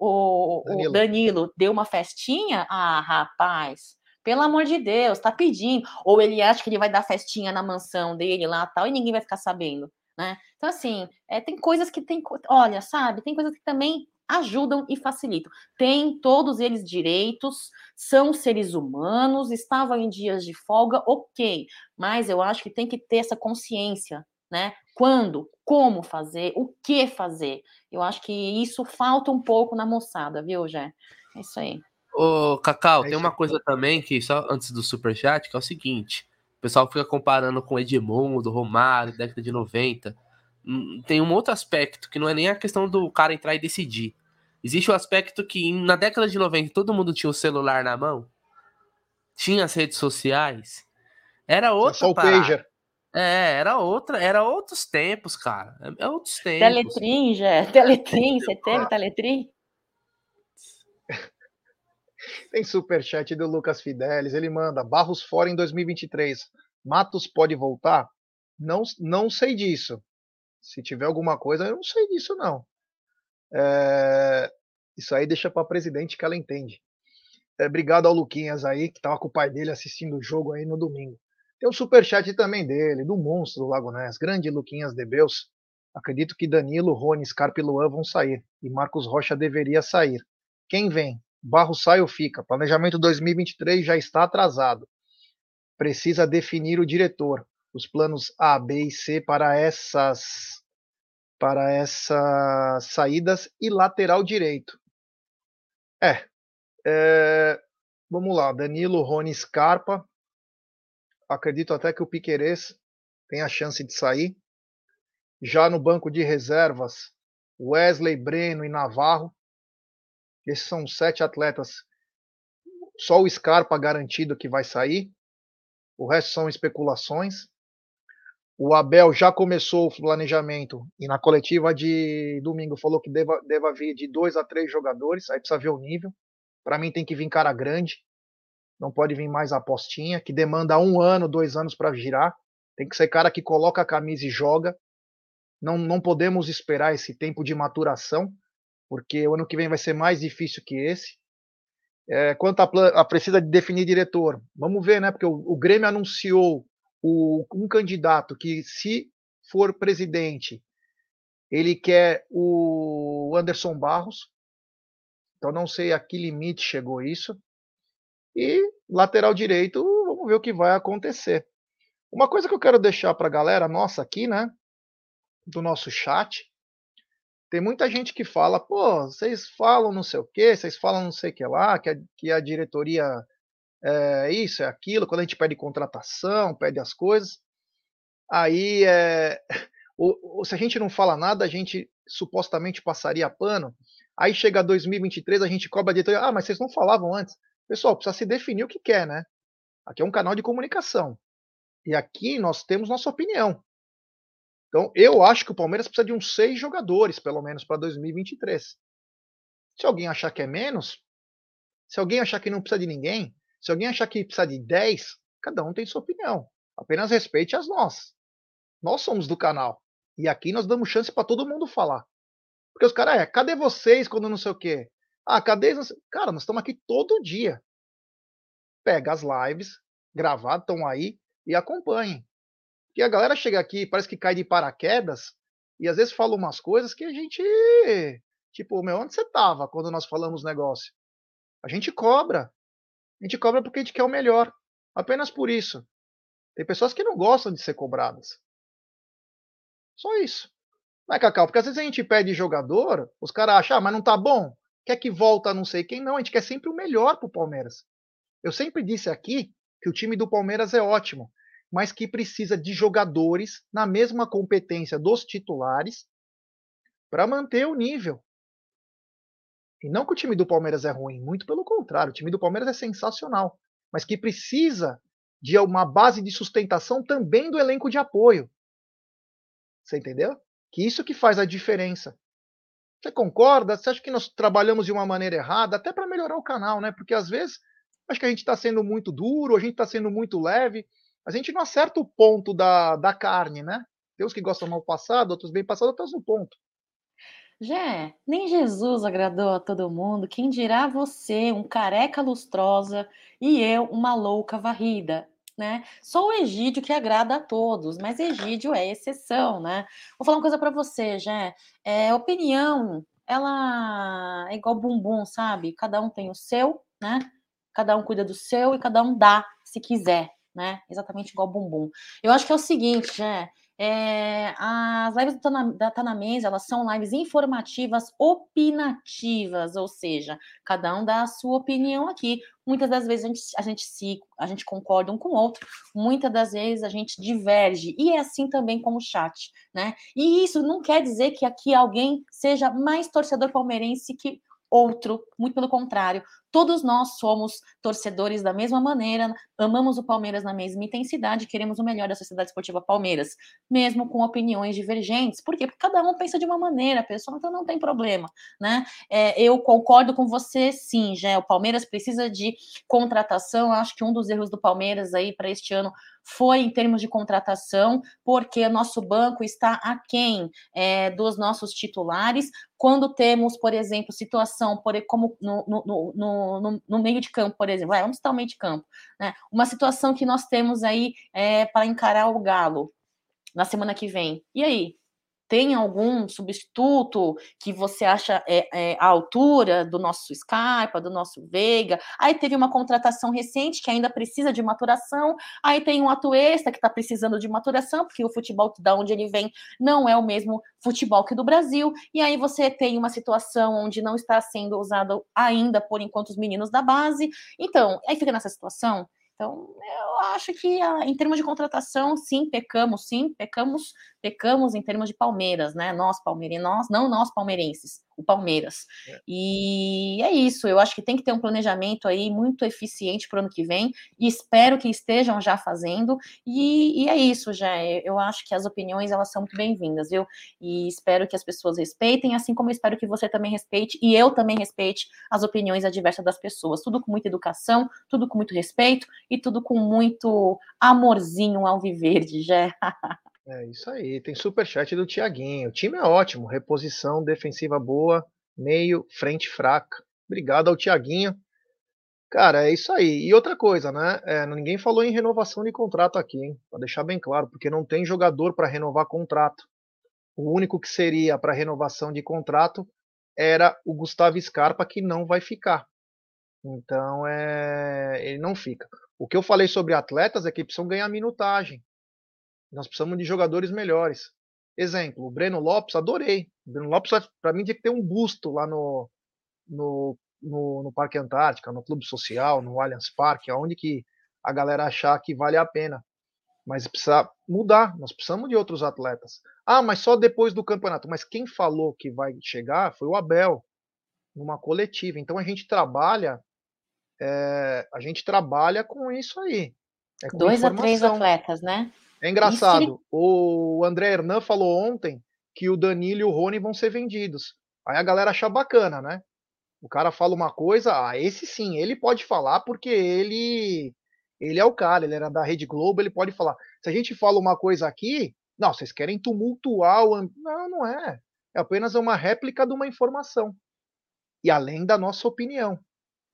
o, Danilo. o Danilo deu uma festinha, ah, rapaz, pelo amor de Deus, tá pedindo. Ou ele acha que ele vai dar festinha na mansão dele lá tal, e ninguém vai ficar sabendo, né? Então, assim, é, tem coisas que tem. Olha, sabe, tem coisas que também ajudam e facilitam. Tem todos eles direitos, são seres humanos, estavam em dias de folga, ok, mas eu acho que tem que ter essa consciência, né? Quando, como fazer, o que fazer. Eu acho que isso falta um pouco na moçada, viu, Jé? É isso aí. Ô, Cacau, é tem uma coisa também que, só antes do superchat, que é o seguinte: o pessoal fica comparando com Edmundo, Romário, década de 90. Hum, tem um outro aspecto que não é nem a questão do cara entrar e decidir. Existe o aspecto que na década de 90 todo mundo tinha o celular na mão, tinha as redes sociais. Era outra. Só o pager. É, era outra, era outros tempos, cara. É, é outros tempos. Teletrim, já. Teletrim, você teve Teletrim? Tem superchat do Lucas Fidelis, ele manda Barros fora em 2023. Matos pode voltar? Não, não sei disso. Se tiver alguma coisa, eu não sei disso não. É, isso aí deixa para presidente que ela entende. É, obrigado ao Luquinhas aí, que estava com o pai dele assistindo o jogo aí no domingo. Tem um superchat também dele, do monstro do Lago Ness, grande Luquinhas de Beus. Acredito que Danilo, Rony, Scarpa e Luan vão sair. E Marcos Rocha deveria sair. Quem vem? Barro sai ou fica? Planejamento 2023 já está atrasado. Precisa definir o diretor. Os planos A, B e C para essas para essas saídas e lateral direito. É, é vamos lá, Danilo, Rony, Scarpa. Acredito até que o Piquerez tem a chance de sair. Já no banco de reservas, Wesley, Breno e Navarro. Esses são sete atletas. Só o Scarpa garantido que vai sair. O resto são especulações. O Abel já começou o planejamento e na coletiva de domingo falou que deva, deva vir de dois a três jogadores. Aí precisa ver o nível. Para mim tem que vir cara grande. Não pode vir mais apostinha, que demanda um ano, dois anos para girar. Tem que ser cara que coloca a camisa e joga. Não, não podemos esperar esse tempo de maturação, porque o ano que vem vai ser mais difícil que esse. É, quanto a, a, precisa de definir diretor, vamos ver, né? Porque o, o Grêmio anunciou o, um candidato que, se for presidente, ele quer o Anderson Barros. Então não sei a que limite chegou isso. E lateral direito, vamos ver o que vai acontecer. Uma coisa que eu quero deixar para a galera nossa aqui, né, do nosso chat, tem muita gente que fala, pô, vocês falam não sei o que, vocês falam não sei o que lá, que a, que a diretoria é isso, é aquilo, quando a gente pede contratação, pede as coisas, aí é, o, o, se a gente não fala nada, a gente supostamente passaria pano. Aí chega 2023, a gente cobra a diretoria, ah, mas vocês não falavam antes. Pessoal, precisa se definir o que quer, né? Aqui é um canal de comunicação. E aqui nós temos nossa opinião. Então, eu acho que o Palmeiras precisa de uns seis jogadores, pelo menos, para 2023. Se alguém achar que é menos, se alguém achar que não precisa de ninguém, se alguém achar que precisa de 10, cada um tem sua opinião. Apenas respeite as nossas. Nós somos do canal. E aqui nós damos chance para todo mundo falar. Porque os caras, é, cadê vocês quando não sei o quê? Ah, cadê? Cara, nós estamos aqui todo dia. Pega as lives, gravadas, estão aí, e acompanhem. Porque a galera chega aqui, parece que cai de paraquedas, e às vezes fala umas coisas que a gente. Tipo, meu, onde você tava quando nós falamos negócio? A gente cobra. A gente cobra porque a gente quer o melhor. Apenas por isso. Tem pessoas que não gostam de ser cobradas. Só isso. Não é, Cacau? Porque às vezes a gente pede jogador, os caras acham, ah, mas não tá bom. Quer que volta não sei quem? Não, a gente quer sempre o melhor pro Palmeiras. Eu sempre disse aqui que o time do Palmeiras é ótimo, mas que precisa de jogadores na mesma competência dos titulares para manter o nível. E não que o time do Palmeiras é ruim, muito pelo contrário, o time do Palmeiras é sensacional, mas que precisa de uma base de sustentação também do elenco de apoio. Você entendeu? Que isso que faz a diferença. Você concorda? Você acha que nós trabalhamos de uma maneira errada, até para melhorar o canal, né? Porque às vezes acho que a gente está sendo muito duro, a gente está sendo muito leve. a gente não acerta o ponto da, da carne, né? Tem uns que gostam mal passado, outros bem passado, outros no ponto. Jé, nem Jesus agradou a todo mundo, quem dirá você, um careca lustrosa, e eu, uma louca varrida, né? Só o Egídio que agrada a todos, mas Egídio é exceção, né? Vou falar uma coisa para você, Jé, é, opinião, ela é igual bumbum, sabe? Cada um tem o seu, né? Cada um cuida do seu e cada um dá se quiser, né? Exatamente igual bumbum. Eu acho que é o seguinte, Jé, é, as lives da na Mesa, elas são lives informativas, opinativas, ou seja, cada um dá a sua opinião aqui. Muitas das vezes a gente, a gente se a gente concorda um com o outro, muitas das vezes a gente diverge, e é assim também com o chat, né? E isso não quer dizer que aqui alguém seja mais torcedor palmeirense que outro, muito pelo contrário. Todos nós somos torcedores da mesma maneira, amamos o Palmeiras na mesma intensidade, queremos o melhor da Sociedade Esportiva Palmeiras, mesmo com opiniões divergentes. Por quê? Porque cada um pensa de uma maneira, pessoal, então não tem problema, né? É, eu concordo com você, sim, já o Palmeiras precisa de contratação. Acho que um dos erros do Palmeiras aí para este ano foi em termos de contratação, porque nosso banco está aquém é, dos nossos titulares. Quando temos, por exemplo, situação por, como no, no, no no, no, meio de campo, por exemplo. vamos citar o meio de campo. Né? Uma situação que nós temos aí é, para encarar o Galo na semana que vem. E aí? Tem algum substituto que você acha é, é, à altura do nosso Scarpa, do nosso Veiga? Aí teve uma contratação recente que ainda precisa de maturação. Aí tem um Atuesta que está precisando de maturação, porque o futebol da onde ele vem não é o mesmo futebol que do Brasil. E aí você tem uma situação onde não está sendo usado ainda, por enquanto, os meninos da base. Então, aí fica nessa situação. Então, eu acho que ah, em termos de contratação, sim, pecamos, sim, pecamos, pecamos em termos de Palmeiras, né? Nós, palmeirenses, nós, não nós palmeirenses, o Palmeiras. É. E é isso, eu acho que tem que ter um planejamento aí muito eficiente para o ano que vem, e espero que estejam já fazendo, e, e é isso, já. Eu acho que as opiniões elas são muito bem-vindas, viu? E espero que as pessoas respeitem, assim como eu espero que você também respeite, e eu também respeite as opiniões adversas das pessoas. Tudo com muita educação, tudo com muito respeito e tudo com muito amorzinho ao viver, já. É isso aí. Tem superchat do Tiaguinho. O time é ótimo. Reposição defensiva boa, meio, frente fraca. Obrigado ao Tiaguinho. Cara, é isso aí. E outra coisa, né? É, ninguém falou em renovação de contrato aqui, hein? Pra deixar bem claro, porque não tem jogador para renovar contrato. O único que seria para renovação de contrato era o Gustavo Scarpa, que não vai ficar. Então, é, ele não fica. O que eu falei sobre atletas é que precisam ganhar minutagem. Nós precisamos de jogadores melhores. Exemplo, o Breno Lopes, adorei. O Breno Lopes, para mim, tinha que ter um busto lá no, no, no, no, Parque Antártica, no Clube Social, no Allianz Parque, aonde que a galera achar que vale a pena. Mas precisa mudar, nós precisamos de outros atletas. Ah, mas só depois do campeonato. Mas quem falou que vai chegar foi o Abel, numa coletiva. Então a gente trabalha, é, a gente trabalha com isso aí. É Dois a três atletas, né? É engraçado. O André Hernan falou ontem que o Danilo e o Rony vão ser vendidos. Aí a galera acha bacana, né? O cara fala uma coisa, ah, esse sim, ele pode falar porque ele ele é o cara, ele era da Rede Globo, ele pode falar. Se a gente fala uma coisa aqui, não, vocês querem tumultuar o não, não é. É apenas uma réplica de uma informação. E além da nossa opinião.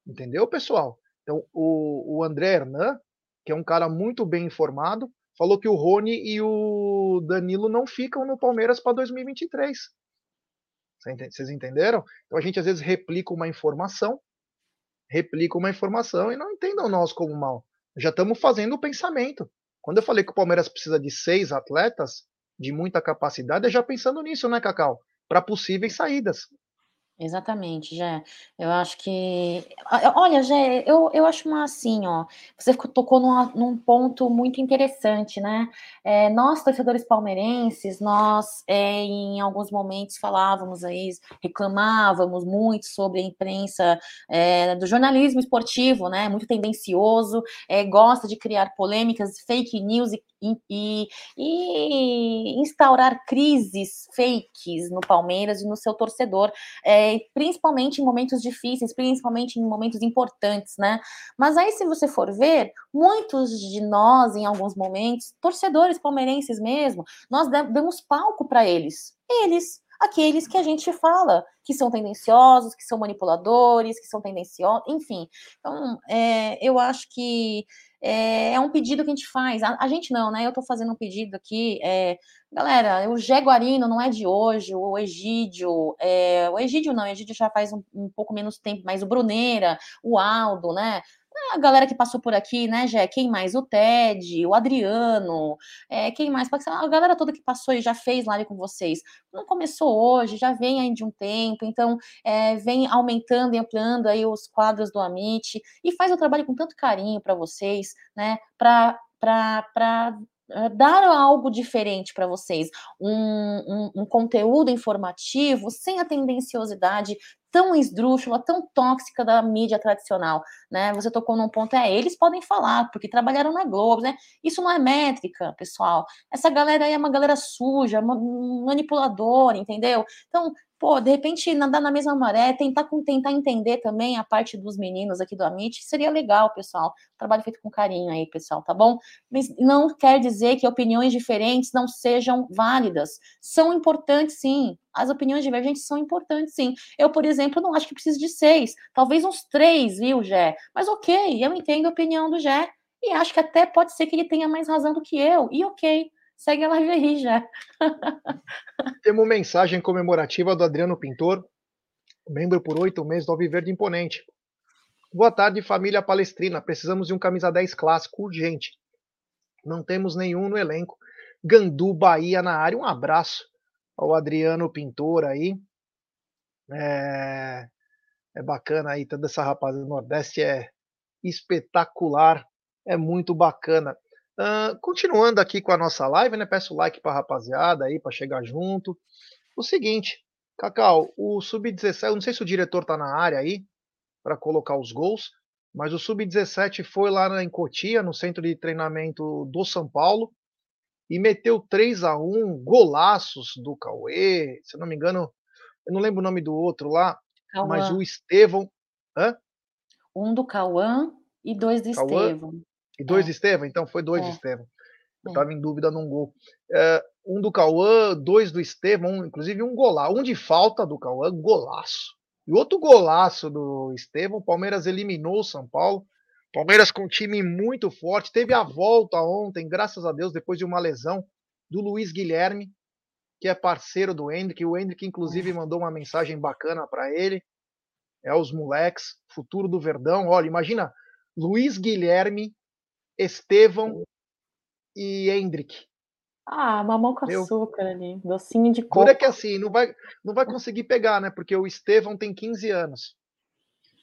Entendeu, pessoal? Então, o, o André Hernan, que é um cara muito bem informado, falou que o Rony e o Danilo não ficam no Palmeiras para 2023. Vocês entenderam? Então a gente às vezes replica uma informação, replica uma informação e não entendam nós como mal. Já estamos fazendo o pensamento. Quando eu falei que o Palmeiras precisa de seis atletas de muita capacidade, é já pensando nisso, né, Cacau? Para possíveis saídas. Exatamente, Jé. Eu acho que. Olha, Jé, eu, eu acho uma assim, ó. Você tocou numa, num ponto muito interessante, né? É, nós, torcedores palmeirenses, nós, é, em alguns momentos, falávamos aí, reclamávamos muito sobre a imprensa é, do jornalismo esportivo, né? Muito tendencioso, é, gosta de criar polêmicas, fake news e e, e instaurar crises fakes no Palmeiras e no seu torcedor, é, principalmente em momentos difíceis, principalmente em momentos importantes, né? Mas aí, se você for ver, muitos de nós, em alguns momentos, torcedores palmeirenses mesmo, nós damos palco para eles. Eles, aqueles que a gente fala que são tendenciosos, que são manipuladores, que são tendenciosos, enfim. Então, é, eu acho que é, é, um pedido que a gente faz. A, a gente não, né? Eu estou fazendo um pedido aqui. É, galera, o Jaguarino não é de hoje, o Egídio, é, o Egídio não, o Egídio já faz um, um pouco menos tempo, mas o Bruneira, o Aldo, né? A galera que passou por aqui, né, Jé? Quem mais? O Ted, o Adriano, é, quem mais? A galera toda que passou e já fez live com vocês. Não começou hoje, já vem aí de um tempo, então é, vem aumentando e ampliando aí os quadros do Amit e faz o trabalho com tanto carinho para vocês, né? Para eh, dar algo diferente para vocês, um, um, um, conteúdo informativo sem a tendenciosidade tão esdrúxula, tão tóxica da mídia tradicional, né? Você tocou num ponto, é, eles podem falar, porque trabalharam na Globo, né? Isso não é métrica, pessoal. Essa galera aí é uma galera suja, manipuladora, entendeu? Então, pô, de repente nadar na mesma maré, tentar, tentar entender também a parte dos meninos aqui do Amit, seria legal, pessoal. Trabalho feito com carinho aí, pessoal, tá bom? Mas não quer dizer que opiniões diferentes não sejam válidas. São importantes, sim. As opiniões divergentes são importantes, sim. Eu, por exemplo, não acho que precise de seis, talvez uns três, viu, Jé? Mas ok, eu entendo a opinião do Jé. E acho que até pode ser que ele tenha mais razão do que eu. E ok, Segue a live aí já. Temos mensagem comemorativa do Adriano Pintor, membro por oito meses do Alviverde Imponente. Boa tarde, família palestrina. Precisamos de um camisa 10 clássico urgente. Não temos nenhum no elenco. Gandu, Bahia na área. Um abraço ao Adriano Pintor aí. É, é bacana aí, toda essa rapaziada do Nordeste é espetacular, é muito bacana. Uh, continuando aqui com a nossa live, né? Peço like para a rapaziada aí, para chegar junto. O seguinte, Cacau, o Sub-17, não sei se o diretor tá na área aí para colocar os gols, mas o Sub-17 foi lá em Cotia, no centro de treinamento do São Paulo, e meteu 3 a 1 golaços do Cauê, se não me engano, eu não lembro o nome do outro lá, Cauã. mas o Estevão. Hã? Um do Cauã e dois do Cauã, Estevão. E dois é. de Estevam? Então foi dois é. de Estevam. Eu estava é. em dúvida num gol. É, um do Cauã, dois do Estevam, inclusive um golaço. Um de falta do Cauã, golaço. E outro golaço do Estevam. Palmeiras eliminou o São Paulo. Palmeiras com um time muito forte. Teve a volta ontem, graças a Deus, depois de uma lesão, do Luiz Guilherme, que é parceiro do Hendrick. O Hendrick, inclusive, mandou uma mensagem bacana para ele. É os moleques, futuro do Verdão. Olha, imagina Luiz Guilherme Estevão e Hendrick. Ah, mamão com Meu. açúcar ali, docinho de coco. Dura que assim, não vai, não vai conseguir pegar, né? Porque o Estevão tem 15 anos.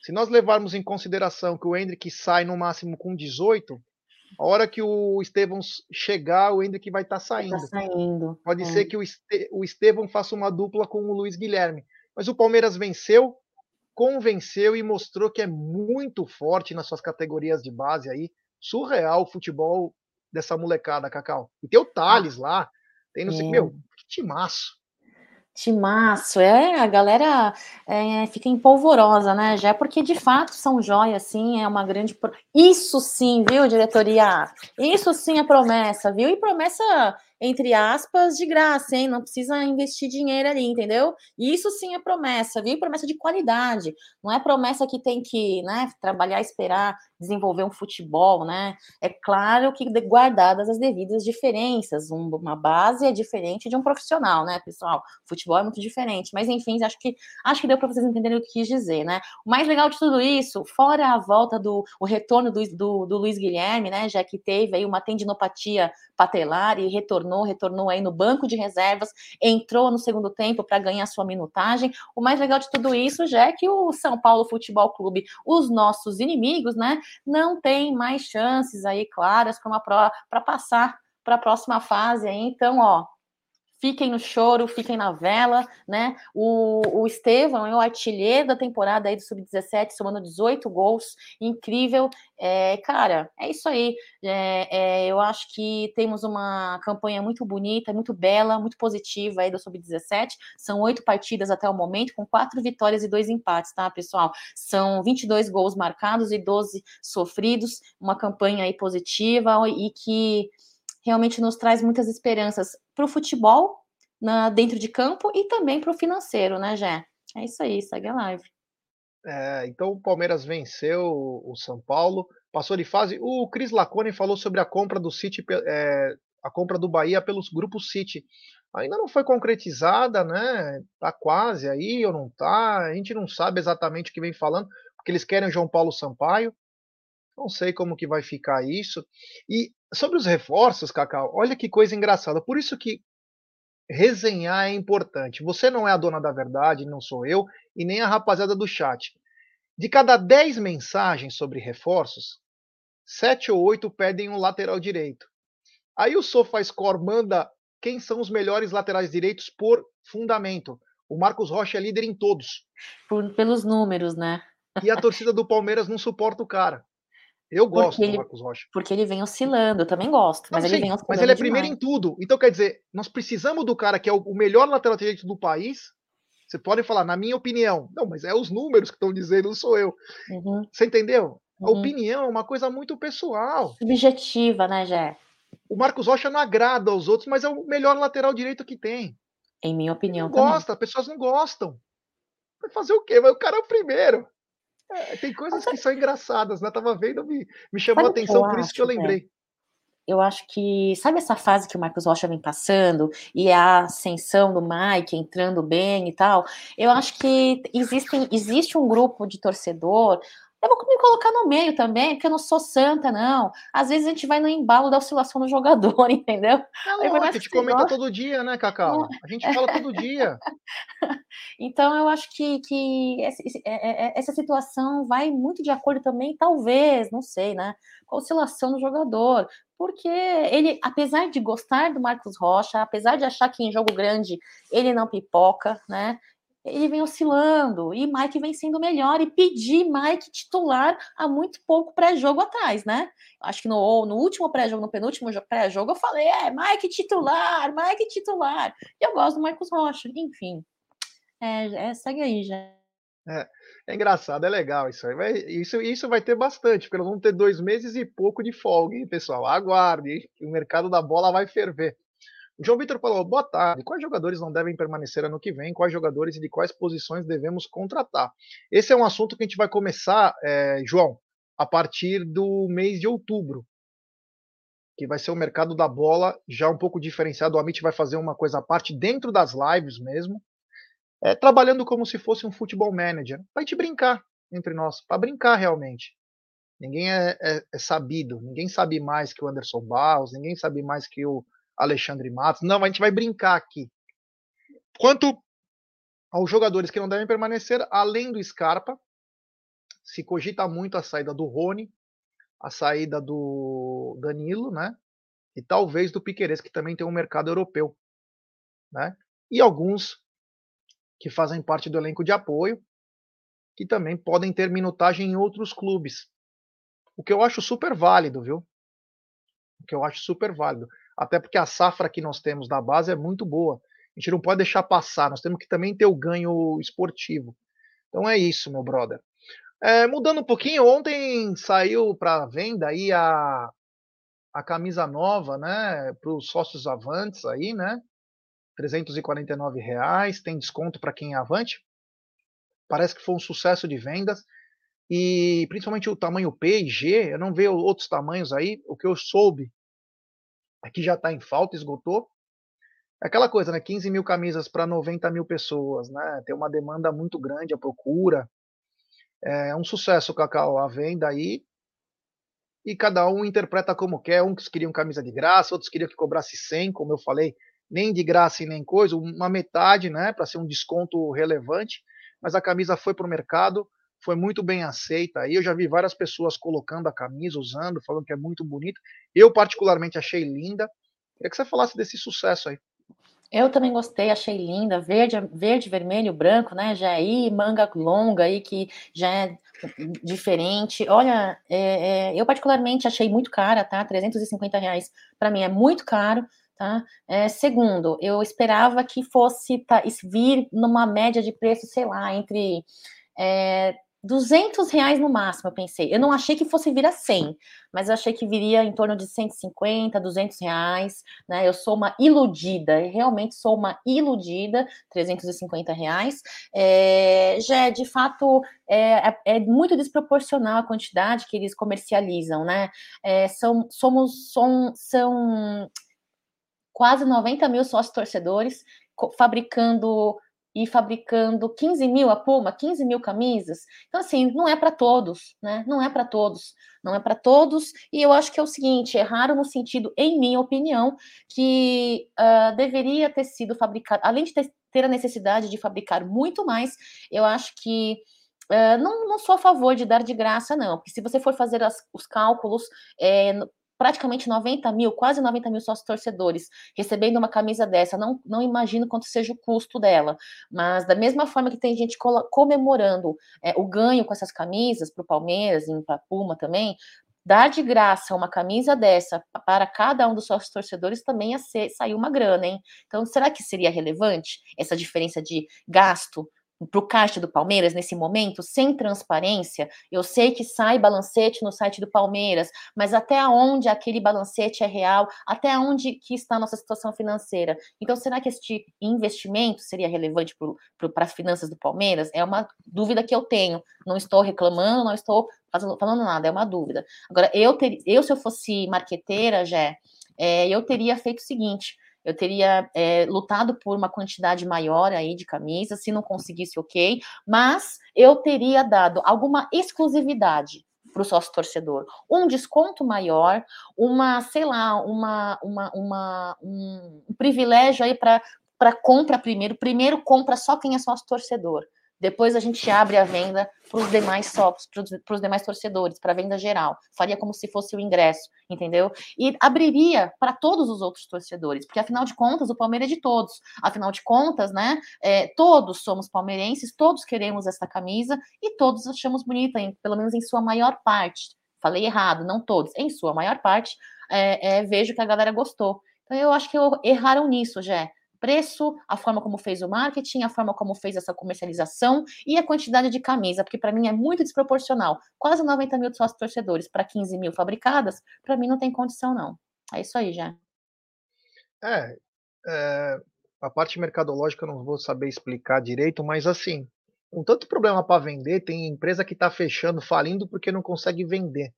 Se nós levarmos em consideração que o Hendrick sai no máximo com 18, a hora que o Estevão chegar, o Hendrick vai estar tá saindo. Tá saindo. Pode é. ser que o, Este, o Estevão faça uma dupla com o Luiz Guilherme. Mas o Palmeiras venceu, convenceu e mostrou que é muito forte nas suas categorias de base aí surreal o futebol dessa molecada, Cacau. E tem o Thales lá, tem não sei o meu, que timaço. Timaço, é, a galera é, fica empolvorosa, né, já porque de fato são joias, sim, é uma grande, isso sim, viu, diretoria, isso sim é promessa, viu, e promessa entre aspas, de graça, hein? Não precisa investir dinheiro ali, entendeu? Isso sim é promessa, viu? Promessa de qualidade. Não é promessa que tem que, né, trabalhar, esperar, desenvolver um futebol, né? É claro que guardadas as devidas diferenças. uma base é diferente de um profissional, né, pessoal? Futebol é muito diferente. Mas, enfim, acho que acho que deu para vocês entenderem o que quis dizer, né? O mais legal de tudo isso, fora a volta do o retorno do, do, do Luiz Guilherme, né? Já que teve aí uma tendinopatia patelar e retornou, retornou aí no banco de reservas, entrou no segundo tempo para ganhar sua minutagem. O mais legal de tudo isso já é que o São Paulo Futebol Clube, os nossos inimigos, né, não tem mais chances aí claras para passar para a próxima fase aí. Então, ó, fiquem no choro, fiquem na vela, né? O, o Estevão é o artilheiro da temporada aí do Sub-17, somando 18 gols, incrível. É, cara, é isso aí. É, é, eu acho que temos uma campanha muito bonita, muito bela, muito positiva aí do Sub-17. São oito partidas até o momento, com quatro vitórias e dois empates, tá, pessoal? São 22 gols marcados e 12 sofridos, uma campanha aí positiva e que realmente nos traz muitas esperanças para o futebol na, dentro de campo e também para o financeiro, né, Jé? É isso aí, segue a live. É, então o Palmeiras venceu o São Paulo, passou de fase. O Cris Lacone falou sobre a compra do City, é, a compra do Bahia pelos grupos City. Ainda não foi concretizada, né? Tá quase aí ou não tá? A gente não sabe exatamente o que vem falando, porque eles querem o João Paulo Sampaio. Não sei como que vai ficar isso. E sobre os reforços, Cacau, olha que coisa engraçada. Por isso que resenhar é importante. Você não é a dona da verdade, não sou eu, e nem a rapaziada do chat. De cada 10 mensagens sobre reforços, 7 ou 8 pedem um lateral direito. Aí o SofaScore manda quem são os melhores laterais direitos por fundamento. O Marcos Rocha é líder em todos. Por, pelos números, né? E a torcida do Palmeiras não suporta o cara. Eu gosto porque do Marcos Rocha. Porque ele vem oscilando, eu também gosto, mas ele vem oscilando. Mas ele é primeiro demais. em tudo. Então, quer dizer, nós precisamos do cara que é o melhor lateral direito do país. Você pode falar, na minha opinião. Não, mas é os números que estão dizendo, não sou eu. Uhum. Você entendeu? A uhum. opinião é uma coisa muito pessoal. Subjetiva, né, Jé? O Marcos Rocha não agrada aos outros, mas é o melhor lateral direito que tem. Em minha opinião, não também. gosta, as pessoas não gostam. Vai fazer o quê? Mas o cara é o primeiro. É, tem coisas que são engraçadas, né? Tava vendo, me, me chamou a atenção, por isso que eu lembrei. Eu acho que, sabe essa fase que o Marcos Rocha vem passando e a ascensão do Mike entrando bem e tal? Eu acho que existem, existe um grupo de torcedor eu vou me colocar no meio também, porque eu não sou santa, não. Às vezes a gente vai no embalo da oscilação do jogador, entendeu? É lógico, a gente comenta todo dia, né, Cacau? A gente fala todo dia. então, eu acho que, que essa, é, é, essa situação vai muito de acordo também, talvez, não sei, né, com a oscilação do jogador. Porque ele, apesar de gostar do Marcos Rocha, apesar de achar que em jogo grande ele não pipoca, né? Ele vem oscilando e Mike vem sendo melhor e pedir Mike titular há muito pouco pré-jogo atrás, né? Acho que no, no último pré-jogo, no penúltimo pré-jogo, eu falei: é, Mike titular, Mike titular. E eu gosto do Marcos Rocha, enfim. É, é, segue aí já. É, é, engraçado, é legal isso aí. Vai, isso, isso vai ter bastante, porque nós vamos ter dois meses e pouco de folga, hein, pessoal? Aguarde, hein? o mercado da bola vai ferver. João Vitor falou: boa tarde. Quais jogadores não devem permanecer ano que vem? Quais jogadores e de quais posições devemos contratar? Esse é um assunto que a gente vai começar, é, João, a partir do mês de outubro, que vai ser o mercado da bola já um pouco diferenciado. O Amit vai fazer uma coisa à parte dentro das lives mesmo, é, trabalhando como se fosse um futebol manager, a gente brincar entre nós, para brincar realmente. Ninguém é, é, é, sabido, ninguém sabe mais que o Anderson Barros, ninguém sabe mais que o Alexandre Matos. Não, a gente vai brincar aqui. Quanto aos jogadores que não devem permanecer, além do Scarpa, se cogita muito a saída do Rony, a saída do Danilo, né? E talvez do Piqueires, que também tem um mercado europeu, né? E alguns que fazem parte do elenco de apoio, que também podem ter minutagem em outros clubes. O que eu acho super válido, viu? O que eu acho super válido até porque a safra que nós temos da base é muito boa. A gente não pode deixar passar, nós temos que também ter o ganho esportivo. Então é isso, meu brother. É, mudando um pouquinho, ontem saiu para venda aí a, a camisa nova, né, para os sócios avantes aí, né, 349 reais, tem desconto para quem é avante. Parece que foi um sucesso de vendas e principalmente o tamanho P e G, eu não vejo outros tamanhos aí, o que eu soube aqui já está em falta, esgotou. É aquela coisa, né? 15 mil camisas para 90 mil pessoas, né? Tem uma demanda muito grande, a procura. É um sucesso, Cacau, a venda aí. E cada um interpreta como quer. Uns queriam camisa de graça, outros queriam que cobrasse 100, como eu falei, nem de graça e nem coisa, uma metade, né? Para ser um desconto relevante. Mas a camisa foi para o mercado, foi muito bem aceita. Aí eu já vi várias pessoas colocando a camisa, usando, falando que é muito bonito. Eu particularmente achei linda. Queria que você falasse desse sucesso aí. Eu também gostei, achei linda, verde, verde, vermelho, branco, né? Já é aí, manga longa aí, que já é diferente. Olha, é, é, eu particularmente achei muito cara, tá? 350 reais para mim é muito caro, tá? É, segundo, eu esperava que fosse tá, vir numa média de preço, sei lá, entre é, 200 reais no máximo, eu pensei. Eu não achei que fosse vir a 100, mas eu achei que viria em torno de 150, 200 reais, né? Eu sou uma iludida, realmente sou uma iludida, 350 reais. É, já é, de fato, é, é, é, muito desproporcional a quantidade que eles comercializam, né? É, são, somos, são, são quase 90 mil sócios torcedores fabricando e fabricando 15 mil a Puma, 15 mil camisas. Então, assim, não é para todos, né? Não é para todos, não é para todos. E eu acho que é o seguinte: erraram no sentido, em minha opinião, que uh, deveria ter sido fabricado, além de ter, ter, a necessidade de fabricar muito mais, eu acho que. Uh, não, não sou a favor de dar de graça, não, porque se você for fazer as, os cálculos é, praticamente 90 mil, quase 90 mil sócios torcedores recebendo uma camisa dessa, não, não imagino quanto seja o custo dela, mas da mesma forma que tem gente comemorando é, o ganho com essas camisas para o Palmeiras e para Puma também, dar de graça uma camisa dessa para cada um dos sócios torcedores também ia ser, sair uma grana, hein? Então, será que seria relevante essa diferença de gasto para o caixa do Palmeiras nesse momento, sem transparência. Eu sei que sai balancete no site do Palmeiras, mas até onde aquele balancete é real, até onde que está a nossa situação financeira. Então, será que este investimento seria relevante para as finanças do Palmeiras? É uma dúvida que eu tenho. Não estou reclamando, não estou fazendo, falando nada, é uma dúvida. Agora, eu, ter, eu se eu fosse marqueteira, já, é, eu teria feito o seguinte eu teria é, lutado por uma quantidade maior aí de camisas, se não conseguisse, ok, mas eu teria dado alguma exclusividade para o sócio torcedor, um desconto maior, uma, sei lá, uma, uma, uma um, privilégio aí para para compra primeiro, primeiro compra só quem é sócio torcedor. Depois a gente abre a venda para os demais sócios, para os demais torcedores, para venda geral. Faria como se fosse o ingresso, entendeu? E abriria para todos os outros torcedores, porque afinal de contas o Palmeiras é de todos. Afinal de contas, né? É, todos somos palmeirenses, todos queremos essa camisa e todos achamos bonita, em, pelo menos em sua maior parte. Falei errado, não todos, em sua maior parte, é, é, vejo que a galera gostou. Então eu acho que erraram nisso, Jé preço, a forma como fez o marketing, a forma como fez essa comercialização e a quantidade de camisa, porque para mim é muito desproporcional. Quase 90 mil sócios torcedores para 15 mil fabricadas, para mim não tem condição, não. É isso aí, já. É, é, a parte mercadológica eu não vou saber explicar direito, mas assim, com tanto problema para vender, tem empresa que está fechando, falindo porque não consegue vender.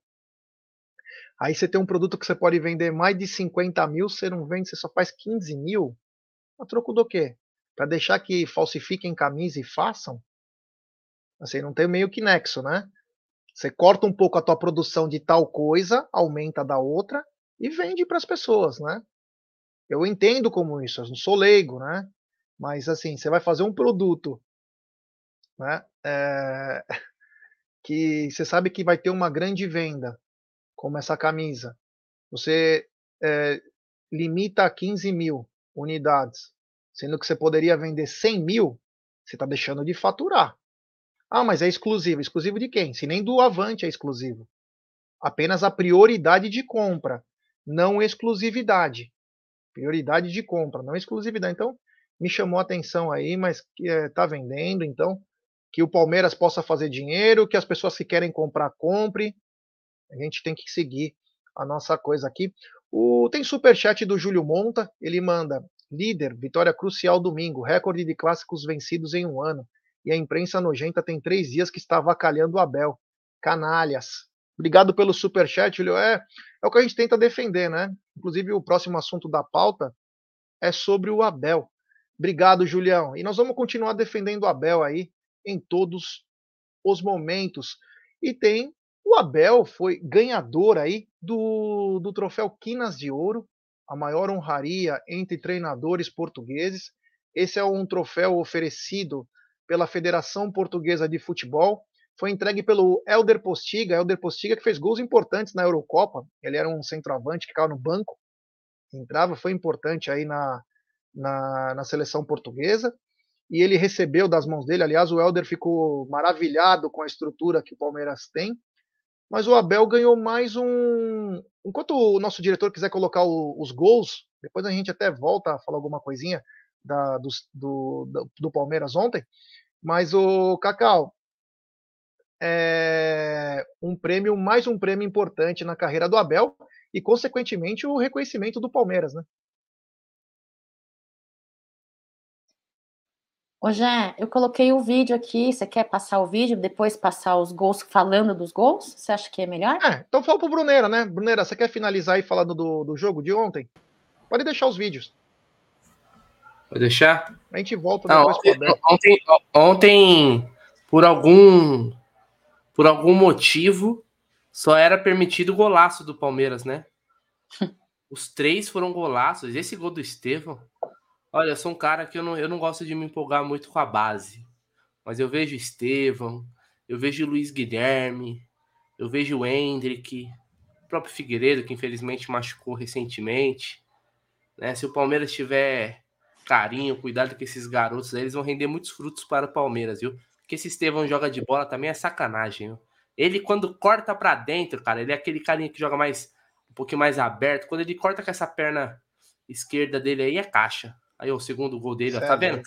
Aí você tem um produto que você pode vender mais de 50 mil, você não vende, você só faz 15 mil. A troco do quê? Para deixar que falsifiquem camisa e façam? Assim, não tem meio que nexo, né? Você corta um pouco a tua produção de tal coisa, aumenta da outra e vende para as pessoas, né? Eu entendo como isso, eu não sou leigo, né? Mas assim, você vai fazer um produto, né? É... que você sabe que vai ter uma grande venda, como essa camisa. Você é, limita a 15 mil unidades, sendo que você poderia vender 100 mil, você está deixando de faturar. Ah, mas é exclusivo. Exclusivo de quem? Se nem do Avante é exclusivo. Apenas a prioridade de compra, não exclusividade. Prioridade de compra, não exclusividade. Então, me chamou a atenção aí, mas está é, vendendo, então que o Palmeiras possa fazer dinheiro, que as pessoas que querem comprar compre. A gente tem que seguir a nossa coisa aqui. O, tem superchat do Júlio Monta, ele manda: líder, vitória crucial domingo, recorde de clássicos vencidos em um ano. E a imprensa nojenta tem três dias que está avacalhando o Abel. Canalhas. Obrigado pelo superchat, Júlio. É, é o que a gente tenta defender, né? Inclusive, o próximo assunto da pauta é sobre o Abel. Obrigado, Julião. E nós vamos continuar defendendo o Abel aí em todos os momentos. E tem o Abel foi ganhador aí do, do troféu Quinas de Ouro, a maior honraria entre treinadores portugueses. Esse é um troféu oferecido pela Federação Portuguesa de Futebol. Foi entregue pelo Elder Postiga, Elder Postiga que fez gols importantes na Eurocopa. Ele era um centroavante que ficava no banco, entrava, foi importante aí na, na, na seleção portuguesa e ele recebeu das mãos dele. Aliás, o Helder ficou maravilhado com a estrutura que o Palmeiras tem. Mas o Abel ganhou mais um. Enquanto o nosso diretor quiser colocar o, os gols, depois a gente até volta a falar alguma coisinha da, do, do, do Palmeiras ontem. Mas o Cacau, é um prêmio, mais um prêmio importante na carreira do Abel e, consequentemente, o reconhecimento do Palmeiras, né? Ô, Jé, eu coloquei o vídeo aqui. Você quer passar o vídeo, depois passar os gols falando dos gols? Você acha que é melhor? É, então fala pro Bruneira, né? Bruneira, você quer finalizar aí falando do, do jogo de ontem? Pode deixar os vídeos. Pode deixar? A gente volta Não, depois ontem, ontem, ontem, por algum por algum motivo, só era permitido o golaço do Palmeiras, né? Os três foram golaços. Esse gol do Estevão Olha, eu sou um cara que eu não, eu não gosto de me empolgar muito com a base. Mas eu vejo Estevão, eu vejo Luiz Guilherme, eu vejo o Hendrick, o próprio Figueiredo, que infelizmente machucou recentemente. Né? Se o Palmeiras tiver carinho, cuidado com esses garotos, eles vão render muitos frutos para o Palmeiras, viu? Porque esse Estevão joga de bola também é sacanagem, viu? Ele, quando corta para dentro, cara, ele é aquele carinha que joga mais um pouquinho mais aberto. Quando ele corta com essa perna esquerda dele aí, é caixa. Aí o segundo gol dele, ó, tá é vendo?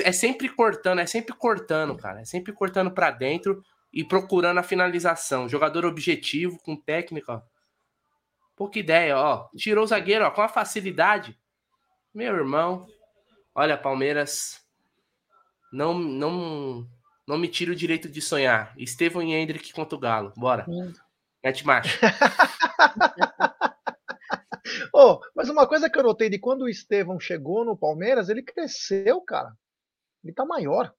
É sempre cortando, é sempre cortando, cara. É sempre cortando para dentro e procurando a finalização. Jogador objetivo, com técnica, ó. Pouca ideia, ó. Tirou o zagueiro, ó, com a facilidade. Meu irmão. Olha, Palmeiras. Não, não, não me tira o direito de sonhar. Estevão e Hendrick contra o Galo. Bora. Mete marcha. Oh, mas uma coisa que eu notei de quando o Estevão chegou no Palmeiras, ele cresceu, cara. Ele tá maior.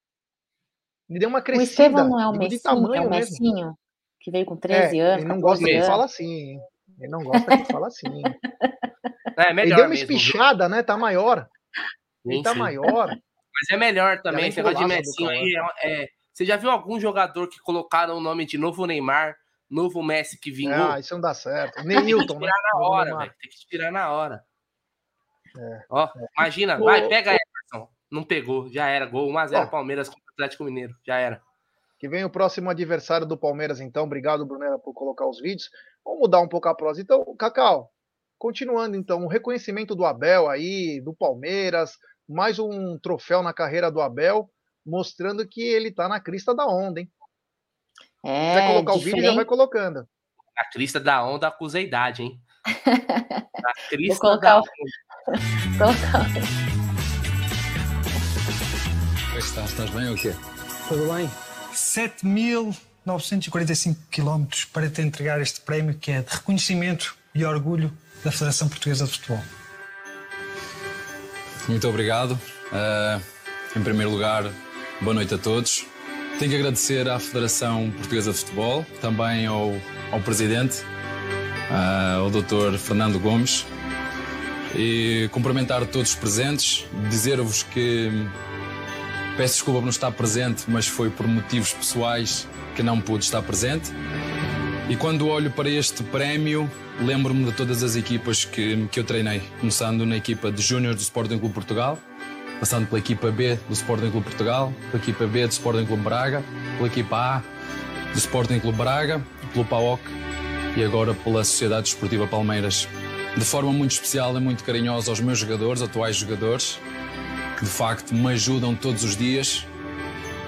Ele deu uma crescida. O Estevão não é o Messinho, é o Messinho, que veio com 13 é, anos. Ele não gosta que fala assim. Ele não gosta que fala assim. É, melhor ele deu uma mesmo, espichada, viu? né? Tá maior. Ele tá maior. Mas é melhor também, esse negócio de Messinho aí. É, é, você já viu algum jogador que colocaram o nome de novo Neymar novo Messi que vingou. Ah, isso não dá certo. Nem Newton, né? na hora, velho. Tem que tirar na hora. É, Ó, é. imagina, vai, pega Everson. Não pegou, já era. Gol 1x0 Palmeiras contra o Atlético Mineiro, já era. Que vem o próximo adversário do Palmeiras, então. Obrigado, Brunera, por colocar os vídeos. Vamos mudar um pouco a prosa. Então, Cacau, continuando então, o reconhecimento do Abel aí, do Palmeiras, mais um troféu na carreira do Abel, mostrando que ele tá na crista da onda, hein? É, Se quiser colocar diferente. o vídeo, já vai colocando. A crista da onda acusa a idade, hein? A crista Vou colocar da onda. colocar. Como é estás? Estás bem ou o quê? Tudo bem? 7.945 quilómetros para te entregar este prémio que é de reconhecimento e orgulho da Federação Portuguesa de Futebol. Muito obrigado. Uh, em primeiro lugar, boa noite a todos. Tenho que agradecer à Federação Portuguesa de Futebol, também ao, ao Presidente, uh, ao Dr. Fernando Gomes, e cumprimentar todos os presentes, dizer-vos que peço desculpa por não estar presente, mas foi por motivos pessoais que não pude estar presente. E quando olho para este prémio, lembro-me de todas as equipas que, que eu treinei, começando na equipa de Júnior do Sporting Clube Portugal, passando pela equipa B do Sporting Clube Portugal, pela equipa B do Sporting Clube Braga, pela equipa A do Sporting Clube Braga, pelo PAOC e agora pela Sociedade Desportiva Palmeiras. De forma muito especial e muito carinhosa aos meus jogadores, atuais jogadores, que de facto me ajudam todos os dias.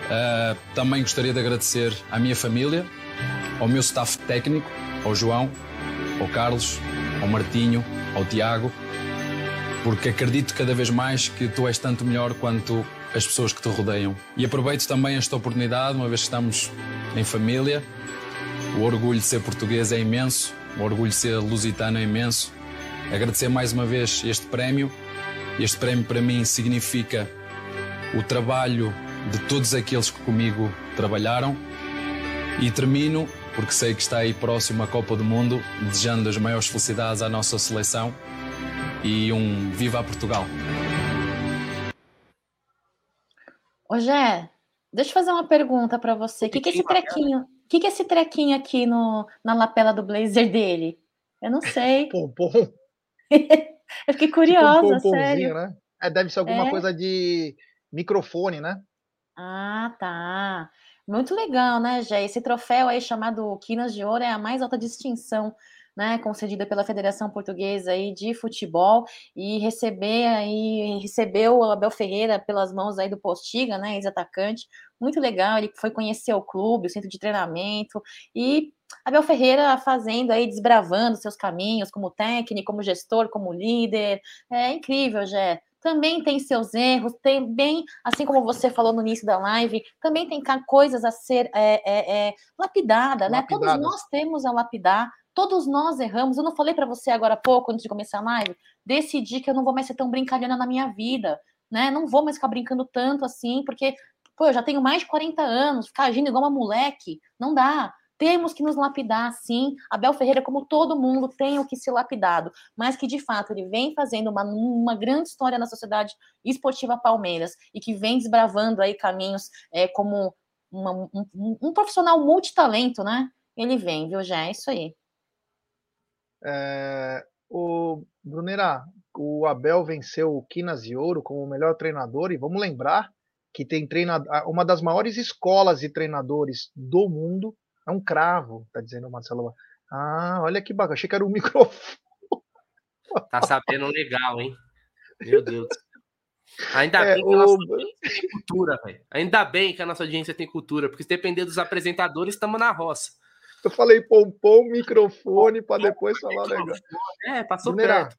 Uh, também gostaria de agradecer à minha família, ao meu staff técnico, ao João, ao Carlos, ao Martinho, ao Tiago, porque acredito cada vez mais que tu és tanto melhor quanto as pessoas que te rodeiam. E aproveito também esta oportunidade, uma vez que estamos em família, o orgulho de ser português é imenso, o orgulho de ser lusitano é imenso. Agradecer mais uma vez este prémio. Este prémio para mim significa o trabalho de todos aqueles que comigo trabalharam. E termino, porque sei que está aí próximo a Copa do Mundo, desejando as maiores felicidades à nossa seleção e um Viva Portugal. Ô Gé, deixa eu fazer uma pergunta para você. O que, que é esse trequinho? O que, que é esse trequinho aqui no, na lapela do blazer dele? Eu não sei. Pompom. Eu fiquei curiosa, tipo um sério. Né? É, deve ser alguma é. coisa de microfone, né? Ah, tá. Muito legal, né, Jé? Esse troféu aí chamado Quinas de Ouro é a mais alta distinção né, concedida pela Federação Portuguesa aí de Futebol e receber aí recebeu o Abel Ferreira pelas mãos aí do Postiga, né, ex-atacante. Muito legal, ele foi conhecer o clube, o centro de treinamento e Abel Ferreira fazendo aí desbravando seus caminhos como técnico, como gestor, como líder. É incrível, Jé também tem seus erros, também, assim como você falou no início da live, também tem coisas a ser é, é, é, lapidada, né? Todos nós temos a lapidar, todos nós erramos. Eu não falei para você agora há pouco, antes de começar a live, decidi que eu não vou mais ser tão brincalhona na minha vida, né? Não vou mais ficar brincando tanto assim, porque, pô, eu já tenho mais de 40 anos, ficar agindo igual uma moleque, não dá. Temos que nos lapidar, sim. Abel Ferreira, como todo mundo, tem o que ser lapidado, mas que de fato ele vem fazendo uma, uma grande história na sociedade esportiva Palmeiras e que vem desbravando aí caminhos é, como uma, um, um, profissional multitalento, né? Ele vem, viu, já? É isso aí. É, o Brunera, o Abel venceu o Quinas de Ouro como o melhor treinador, e vamos lembrar que tem treinador, uma das maiores escolas de treinadores do mundo é um cravo, tá dizendo o Marcelo. Ah, olha que bacana. Achei que era um microfone. Tá sabendo legal, hein? Meu Deus. Ainda é, bem que a nossa audiência tem cultura, velho. Ainda bem que a nossa audiência tem cultura, porque se depender dos apresentadores, estamos na roça. Eu falei pompom, microfone, para depois falar legal. É, passou perto.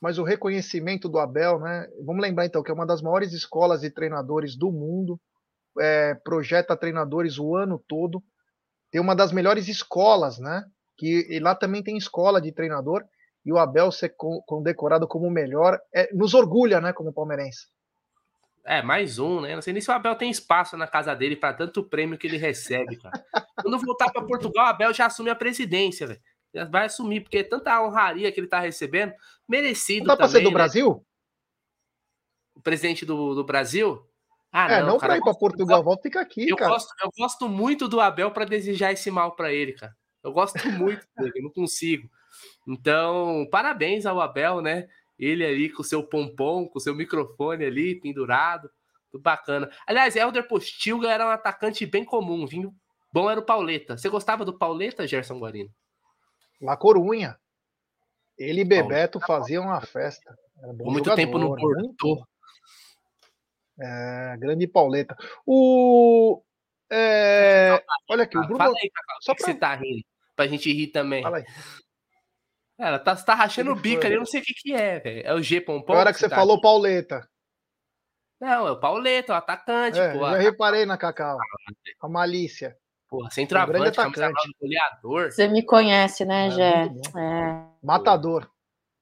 Mas o reconhecimento do Abel, né? Vamos lembrar então que é uma das maiores escolas de treinadores do mundo, é, projeta treinadores o ano todo tem uma das melhores escolas, né? Que lá também tem escola de treinador e o Abel ser condecorado como o melhor é, nos orgulha, né? Como palmeirense. É, mais um, né? Não sei nem se o Abel tem espaço na casa dele para tanto prêmio que ele recebe, cara. Quando voltar para Portugal, o Abel já assume a presidência, velho. Já vai assumir, porque tanta honraria que ele tá recebendo, merecido Não dá pra ser do né? Brasil? O presidente do, do Brasil? Ah, é, não, não para ir para Portugal, volta fica aqui, eu cara. Gosto, eu gosto muito do Abel para desejar esse mal para ele, cara. Eu gosto muito dele, não consigo. Então, parabéns ao Abel, né? Ele ali com o seu pompom, com o seu microfone ali pendurado, tudo bacana. Aliás, Helder Postilga era um atacante bem comum, vinho bom era o Pauleta. Você gostava do Pauleta, Gerson Guarino? La Corunha. Ele e Bebeto faziam uma festa. muito jogador, tempo no Porto. É, grande Pauleta. O. É, olha aqui, o Bruno. Fala aí, Cacau, só pra... você tá rindo? Pra gente rir também. Fala aí. Ela tá, tá rachando o bico ali, eu não sei o que que é, velho. É o G Pompom? Agora que você tá falou aqui. Pauleta. Não, é o Pauleta, o atacante, é, pô. Já reparei na Cacau. A malícia. Porra, centroavante, um atacante. goleador. Você me conhece, né, é, Gé? É. Matador.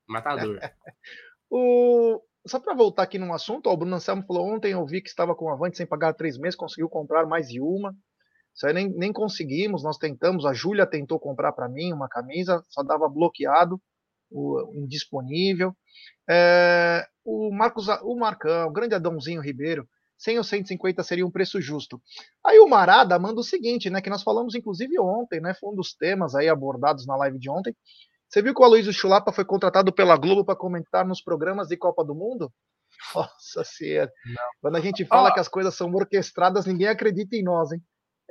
Matador. o, só para voltar aqui num assunto, ó, o Bruno Anselmo falou ontem, eu vi que estava com Avante sem pagar três meses, conseguiu comprar mais de uma. Isso aí nem, nem conseguimos, nós tentamos, a Júlia tentou comprar para mim uma camisa, só dava bloqueado, o, indisponível. É, o Marcos, o Marcão, o grande Adãozinho Ribeiro, 100 ou 150 seria um preço justo. Aí o Marada manda o seguinte, né, que nós falamos inclusive ontem, né, foi um dos temas aí abordados na live de ontem, você viu que o Aloysio Chulapa foi contratado pela Globo para comentar nos programas de Copa do Mundo? Nossa senhora. Quando a gente fala que as coisas são orquestradas, ninguém acredita em nós, hein?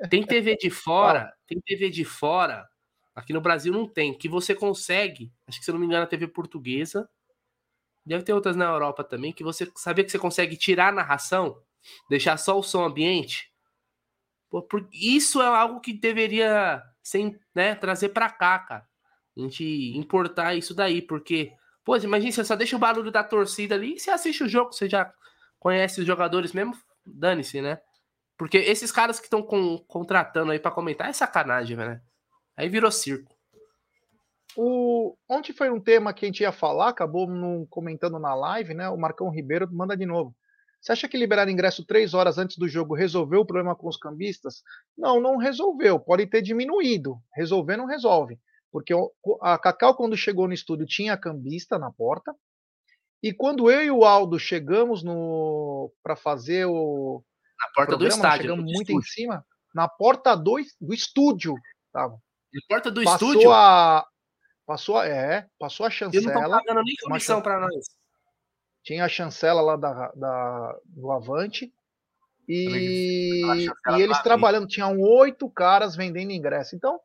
Tem TV de fora, tem TV de fora. Aqui no Brasil não tem, que você consegue. Acho que se não me engano, a TV portuguesa. Deve ter outras na Europa também, que você sabia que você consegue tirar a narração, deixar só o som ambiente. Pô, isso é algo que deveria ser, né, trazer para cá, cara a gente importar isso daí, porque, pô, imagina, você só deixa o barulho da torcida ali e você assiste o jogo, você já conhece os jogadores mesmo, dane-se, né? Porque esses caras que estão contratando aí para comentar é sacanagem, né? Aí virou circo. O... Ontem foi um tema que a gente ia falar, acabou não comentando na live, né? O Marcão Ribeiro manda de novo. Você acha que liberar ingresso três horas antes do jogo resolveu o problema com os cambistas? Não, não resolveu. Pode ter diminuído. Resolver não resolve. Porque a Cacau, quando chegou no estúdio, tinha cambista na porta. E quando eu e o Aldo chegamos no para fazer o. Na porta programa, do estádio. Chegamos muito estúdio. em cima. Na porta do, do estúdio. Tava. Na porta do passou estúdio? A, Passou, é, passou a chancela. E não pagando nem comissão para nós. Tinha a chancela lá da, da do Avante. E, e eles trabalhando, tinham oito caras vendendo ingresso. Então,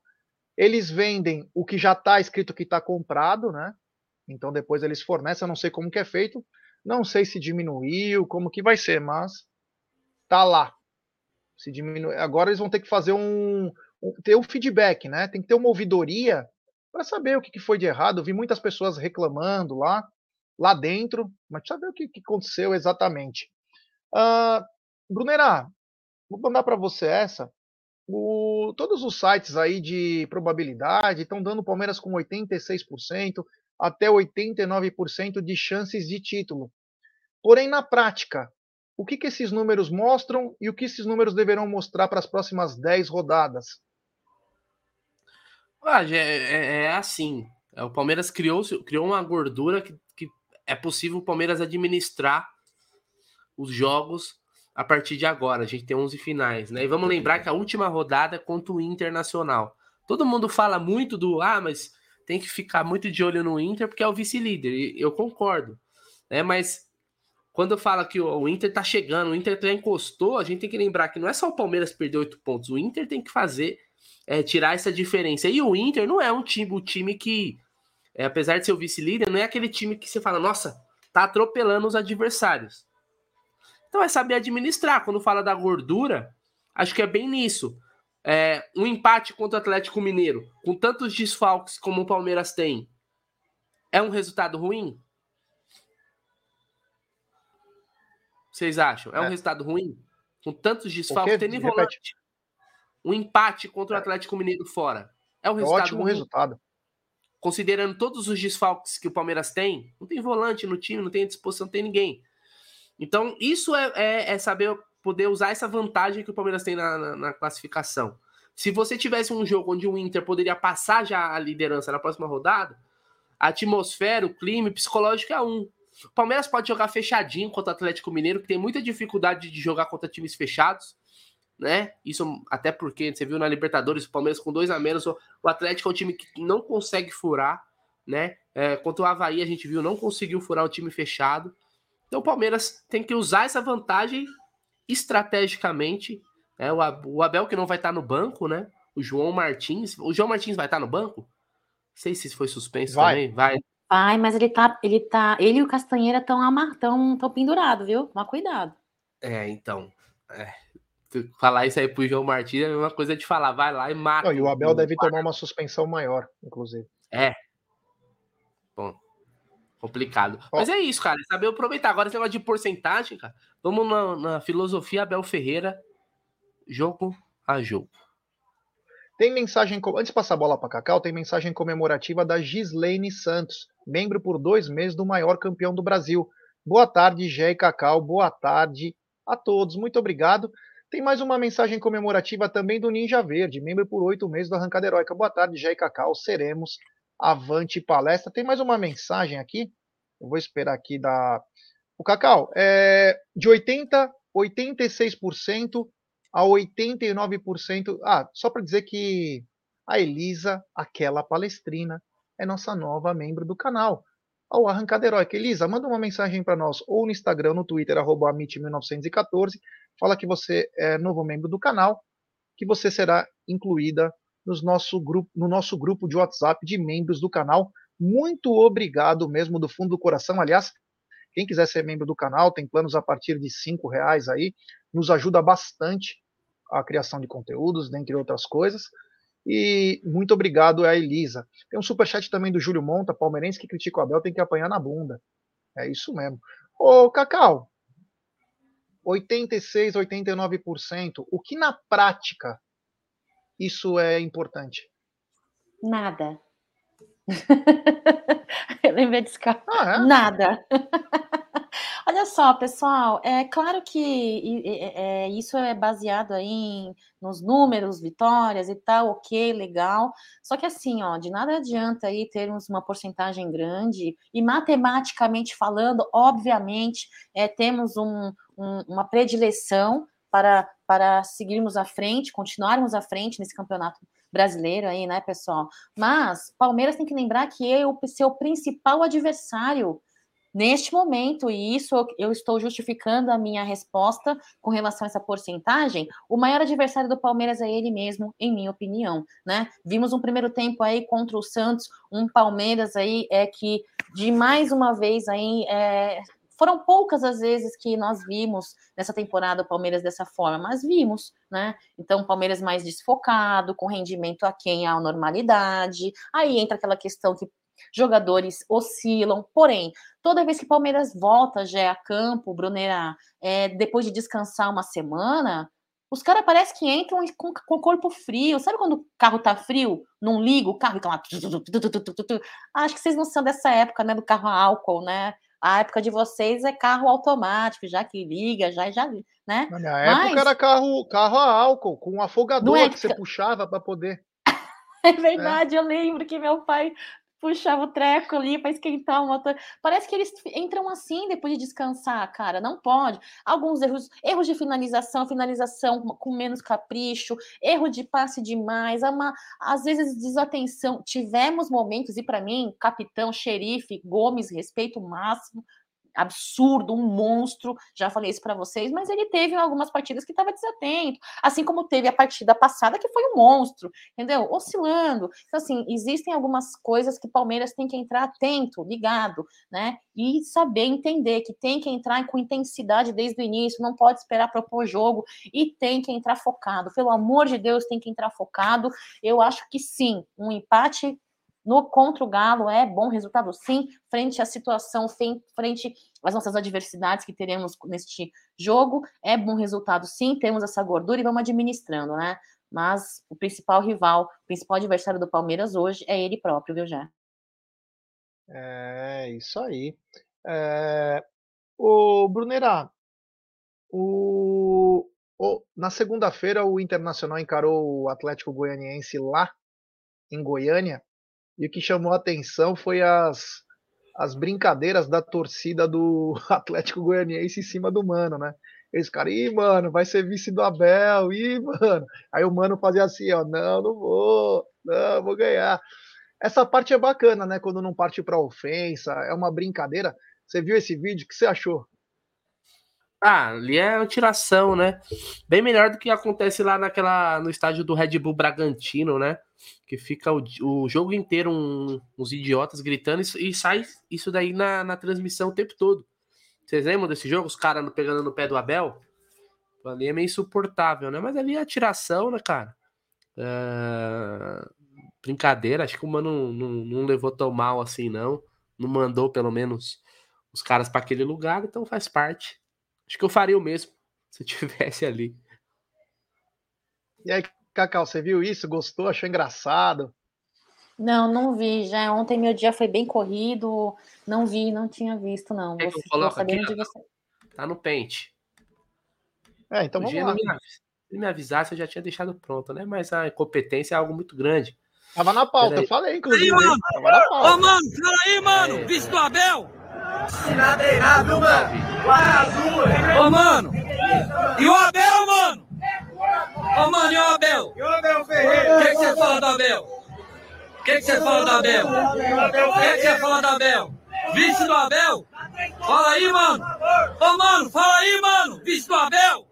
eles vendem o que já está escrito que está comprado, né? Então depois eles fornecem, eu não sei como que é feito, não sei se diminuiu, como que vai ser, mas tá lá. Se diminui, agora eles vão ter que fazer um, um ter um feedback, né? Tem que ter uma ouvidoria para saber o que, que foi de errado. Eu vi muitas pessoas reclamando lá, lá dentro, mas saber o que, aconteceu exatamente. Uh, Brunera, vou mandar para você essa. O, todos os sites aí de probabilidade estão dando o Palmeiras com 86% até 89% de chances de título. Porém, na prática, o que, que esses números mostram e o que esses números deverão mostrar para as próximas 10 rodadas? Ah, é, é, é, assim. É, o Palmeiras criou, criou uma gordura que, que é possível o Palmeiras administrar os jogos a partir de agora. A gente tem 11 finais, né? E vamos lembrar que a última rodada é contra o Internacional. Todo mundo fala muito do ah, mas tem que ficar muito de olho no Inter porque é o vice-líder. Eu concordo, né? Mas quando fala que o Inter tá chegando, o Inter já encostou, a gente tem que lembrar que não é só o Palmeiras perder oito pontos, o Inter tem que fazer é, tirar essa diferença. E o Inter não é um time, o time que, é, apesar de ser o vice-líder, não é aquele time que você fala, nossa, tá atropelando os adversários. Então é saber administrar. Quando fala da gordura, acho que é bem nisso. É, um empate contra o Atlético Mineiro, com tantos desfalques como o Palmeiras tem, é um resultado ruim? Vocês acham? É um é. resultado ruim? Com tantos desfalques, tem volante. Um empate contra o é. Atlético Mineiro fora. É um resultado é ótimo ruim? resultado. Considerando todos os desfalques que o Palmeiras tem, não tem volante no time, não tem disposição, não tem ninguém. Então, isso é, é, é, saber poder usar essa vantagem que o Palmeiras tem na, na, na, classificação. Se você tivesse um jogo onde o Inter poderia passar já a liderança na próxima rodada, a atmosfera, o clima psicológico é um. O Palmeiras pode jogar fechadinho contra o Atlético Mineiro, que tem muita dificuldade de jogar contra times fechados, né? Isso até porque você viu na Libertadores, o Palmeiras com dois a menos, o Atlético é um time que não consegue furar, né? É, contra o Havaí a gente viu, não conseguiu furar o time fechado. Então o Palmeiras tem que usar essa vantagem estrategicamente. Né? O Abel que não vai estar no banco, né? O João Martins. O João Martins vai estar no banco? Não sei se foi suspenso vai. também. Vai. Vai, mas ele tá. Ele tá. Ele e o Castanheira estão tão, tão pendurados, viu? Toma cuidado. É, então. É, falar isso aí pro João Martins é a mesma coisa de falar, vai lá e mata. Não, e o Abel deve tomar uma suspensão maior, inclusive. É. Bom, complicado. Ó. Mas é isso, cara. É saber aproveitar. Agora esse negócio de porcentagem, cara. Vamos na, na filosofia Abel Ferreira, jogo a jogo. Tem mensagem, antes de passar a bola para Cacau, tem mensagem comemorativa da Gislaine Santos, membro por dois meses do maior campeão do Brasil. Boa tarde, Gé e Cacau. Boa tarde a todos. Muito obrigado. Tem mais uma mensagem comemorativa também do Ninja Verde, membro por oito meses do Arrancada Heróica. Boa tarde, Gé e Cacau. Seremos Avante Palestra. Tem mais uma mensagem aqui. Eu vou esperar aqui da. O Cacau, é de 80, 86% a 89%. Ah, só para dizer que a Elisa, aquela palestrina, é nossa nova membro do canal. Ao Arrancada Heróica. Elisa, manda uma mensagem para nós, ou no Instagram, no Twitter, arroba amit1914. Fala que você é novo membro do canal, que você será incluída nos nosso grupo, no nosso grupo de WhatsApp de membros do canal. Muito obrigado mesmo do fundo do coração. Aliás, quem quiser ser membro do canal, tem planos a partir de cinco reais aí, nos ajuda bastante a criação de conteúdos, dentre outras coisas. E muito obrigado a Elisa. Tem um superchat também do Júlio Monta, palmeirense que critica o Abel, tem que apanhar na bunda. É isso mesmo. Ô, Cacau, 86, 89%. O que na prática isso é importante? Nada. Eu lembrei desse carro. Ah, é? Nada. Olha só, pessoal, é claro que é, isso é baseado aí nos números, vitórias e tal, ok, legal. Só que assim, ó, de nada adianta aí termos uma porcentagem grande e matematicamente falando, obviamente, é, temos um, um, uma predileção para, para seguirmos à frente, continuarmos à frente nesse campeonato brasileiro aí, né, pessoal? Mas Palmeiras tem que lembrar que é o seu principal adversário neste momento, e isso eu estou justificando a minha resposta com relação a essa porcentagem, o maior adversário do Palmeiras é ele mesmo, em minha opinião, né? Vimos um primeiro tempo aí contra o Santos, um Palmeiras aí é que de mais uma vez aí é, foram poucas as vezes que nós vimos nessa temporada o Palmeiras dessa forma, mas vimos, né? Então, o Palmeiras mais desfocado, com rendimento aquém à normalidade. Aí entra aquela questão que jogadores oscilam. Porém, toda vez que Palmeiras volta já a campo, Brunera, é, depois de descansar uma semana, os caras parece que entram com, com o corpo frio. Sabe quando o carro tá frio? Não liga o carro e tá lá. Acho que vocês não são dessa época, né? Do carro a álcool, né? A época de vocês é carro automático, já que liga, já já, né? Na minha Mas... época era carro, carro a álcool, com um afogador é que você puxava para poder. É verdade, é. eu lembro que meu pai puxava o treco ali para esquentar o motor. Parece que eles entram assim depois de descansar, cara. Não pode. Alguns erros, erros de finalização, finalização com menos capricho, erro de passe demais, uma, às vezes desatenção. Tivemos momentos, e para mim, capitão, xerife, Gomes, respeito máximo, absurdo, um monstro. Já falei isso para vocês, mas ele teve algumas partidas que estava desatento, assim como teve a partida passada que foi um monstro, entendeu? Oscilando. Então, assim, existem algumas coisas que o Palmeiras tem que entrar atento, ligado, né? E saber entender que tem que entrar com intensidade desde o início, não pode esperar propor jogo e tem que entrar focado. Pelo amor de Deus, tem que entrar focado. Eu acho que sim, um empate no contra o Galo é bom resultado, sim, frente à situação, frente às nossas adversidades que teremos neste jogo, é bom resultado, sim, temos essa gordura e vamos administrando, né? Mas o principal rival, o principal adversário do Palmeiras hoje é ele próprio, viu, já? É, isso aí. É, o Brunerá, o, o, na segunda-feira o Internacional encarou o Atlético Goianiense lá em Goiânia e o que chamou a atenção foi as, as brincadeiras da torcida do Atlético Goianiense em cima do Mano, né? Eles ficaram, ih, mano, vai ser vice do Abel, ih, mano. Aí o Mano fazia assim, ó, não, não vou, não, vou ganhar. Essa parte é bacana, né? Quando não parte pra ofensa, é uma brincadeira. Você viu esse vídeo? O que você achou? Ah, ali é tiração, né? Bem melhor do que acontece lá naquela no estádio do Red Bull Bragantino, né? Que fica o, o jogo inteiro um, uns idiotas gritando e, e, sai isso daí na, na transmissão o tempo todo. Vocês lembram desse jogo? Os caras pegando no pé do Abel? Ali é meio insuportável, né? Mas ali é tiração, né, cara? É... Brincadeira, acho que o mano não, não, não levou tão mal assim, não. Não mandou, pelo menos, os caras para aquele lugar, então faz parte. Acho que eu faria o mesmo se eu tivesse ali. E aí, Cacau, você viu isso? Gostou? Achou engraçado? Não, não vi. Já ontem meu dia foi bem corrido. Não vi, não tinha visto, não. É você, de você. Tá no pente. É, então vamos lá. Me, se me avisasse, eu já tinha deixado pronto, né? Mas a incompetência é algo muito grande. Tava na pauta, eu falei, inclusive. Aí, mano. Tava na pauta. Ô, mano, fala aí, mano. É. Vice do Abel. Sinadeirado, mano. Ô, mano. E o Abel, mano? Ô, mano, e o Abel? E o Abel Ferreira? O que, você fala do Abel? O que, você fala do Abel? O que, você fala do Abel? Vice do Abel? Fala aí, mano. Ô, mano, fala aí, mano. Vice do Abel?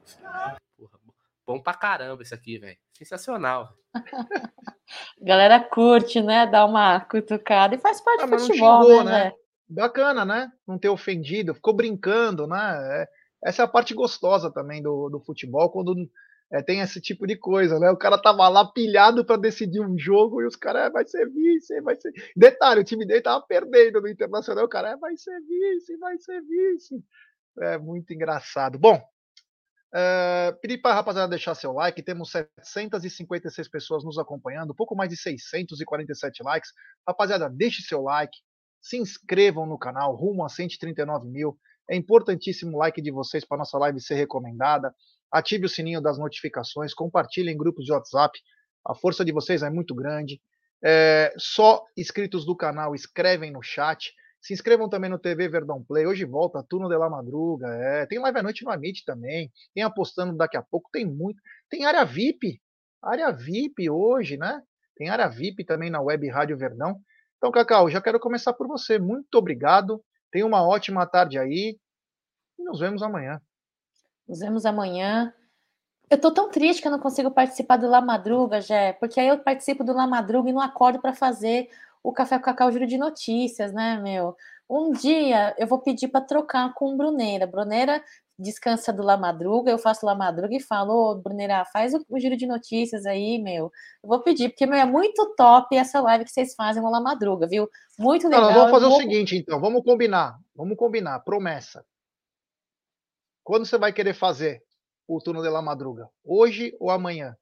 Porra, bom pra caramba isso aqui, velho. Sensacional. Galera curte, né? Dá uma cutucada e faz parte ah, do futebol, xingou, né? né? Bacana, né? Não ter ofendido, ficou brincando, né? É, essa é a parte gostosa também do, do futebol, quando é, tem esse tipo de coisa, né? O cara tava lá pilhado para decidir um jogo e os caras, é, vai ser vice, vai ser. Detalhe, o time dele tava perdendo no Internacional, o cara, é, vai ser vice, vai ser vice. É muito engraçado. Bom, é, pedir para a rapaziada deixar seu like, temos 756 pessoas nos acompanhando, pouco mais de 647 likes. Rapaziada, deixe seu like, se inscrevam no canal, rumo a 139 mil. É importantíssimo o like de vocês para nossa live ser recomendada ative o sininho das notificações, compartilhe em grupos de WhatsApp. A força de vocês é muito grande. É, só inscritos do canal escrevem no chat. Se inscrevam também no TV Verdão Play. Hoje volta Turno de la Madruga. É, tem live à noite no Amit também. Tem apostando daqui a pouco. Tem muito. Tem área VIP. Área VIP hoje, né? Tem área VIP também na Web Rádio Verdão. Então, Cacau, já quero começar por você. Muito obrigado. Tenha uma ótima tarde aí. E nos vemos amanhã. Nos vemos amanhã. Eu tô tão triste que eu não consigo participar do La Madruga, Jé, porque aí eu participo do La Madruga e não acordo para fazer o Café com Cacau Juro de Notícias, né, meu? Um dia eu vou pedir para trocar com Bruneira. Bruneira descansa do La Madruga, eu faço La Madruga e falo, ô, Bruneira, faz o, o, giro de notícias aí, meu. Eu vou pedir, porque, meu, é muito top essa live que vocês fazem no La Madruga, viu? Muito legal. Não, vamos fazer vou... o seguinte, então, vamos combinar, vamos combinar, promessa. Quando você vai querer fazer o turno de La Madruga? Hoje ou amanhã?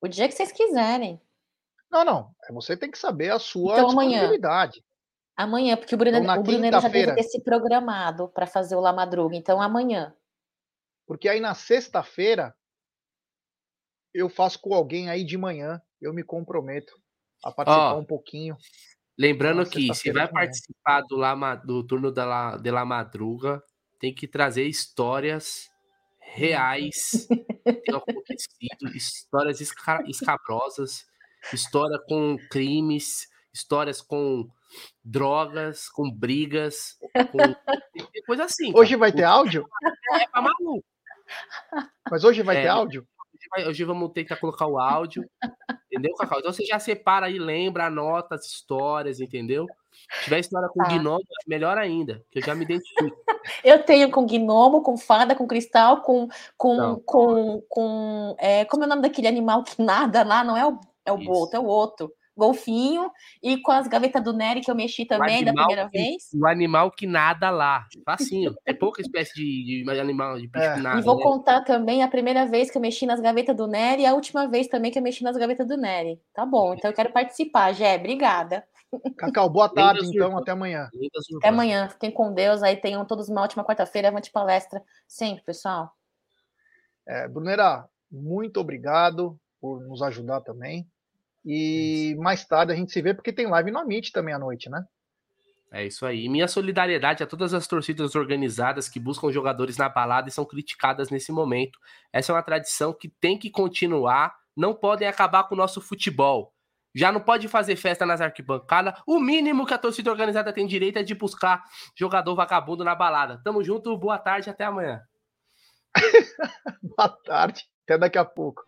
O dia que vocês quiserem. Não, não, é, você tem que saber a sua então, disponibilidade. Amanhã. Amanhã, porque o Bruno, então, o Bruno já deve ter se programado para fazer o La Madruga, então amanhã. Porque aí na sexta-feira eu faço com alguém aí de manhã, eu me comprometo a participar oh, um pouquinho. Lembrando que se vai participar do, La, do turno da La, de La Madruga, tem que trazer histórias reais que acontecido, histórias escabrosas, história com crimes, histórias com drogas, com brigas, com coisa assim. Cara. Hoje vai ter áudio? É pra maluco. Mas hoje vai é, ter áudio? Hoje, vai, hoje, vamos tentar colocar o áudio, entendeu, Cacau? Então você já separa aí, lembra, anota as histórias, entendeu? Se tiver história com tá. gnomo, é melhor ainda, que eu já me identifico. Eu tenho com gnomo, com fada, com cristal, com. com, com, com é, como é o nome daquele animal que nada lá? Não é o, é o boto, é o outro golfinho e com as gavetas do Nery que eu mexi também da primeira que, vez. O animal que nada lá. Facinho. É pouca espécie de, de animal de bicho é. que nada. E vou né? contar também a primeira vez que eu mexi nas gavetas do Nery e a última vez também que eu mexi nas gavetas do Nery. Tá bom, então eu quero participar, Jé. Obrigada. Cacau, boa tarde, então. Até amanhã. Até amanhã. Fiquem com Deus. Aí tenham todos uma ótima quarta-feira. Avante palestra sempre, pessoal. É, Brunera, muito obrigado por nos ajudar também. E mais tarde a gente se vê, porque tem live no Amit também à noite, né? É isso aí. minha solidariedade a todas as torcidas organizadas que buscam jogadores na balada e são criticadas nesse momento. Essa é uma tradição que tem que continuar. Não podem acabar com o nosso futebol. Já não pode fazer festa nas arquibancadas. O mínimo que a torcida organizada tem direito é de buscar jogador vagabundo na balada. Tamo junto, boa tarde, até amanhã. boa tarde, até daqui a pouco.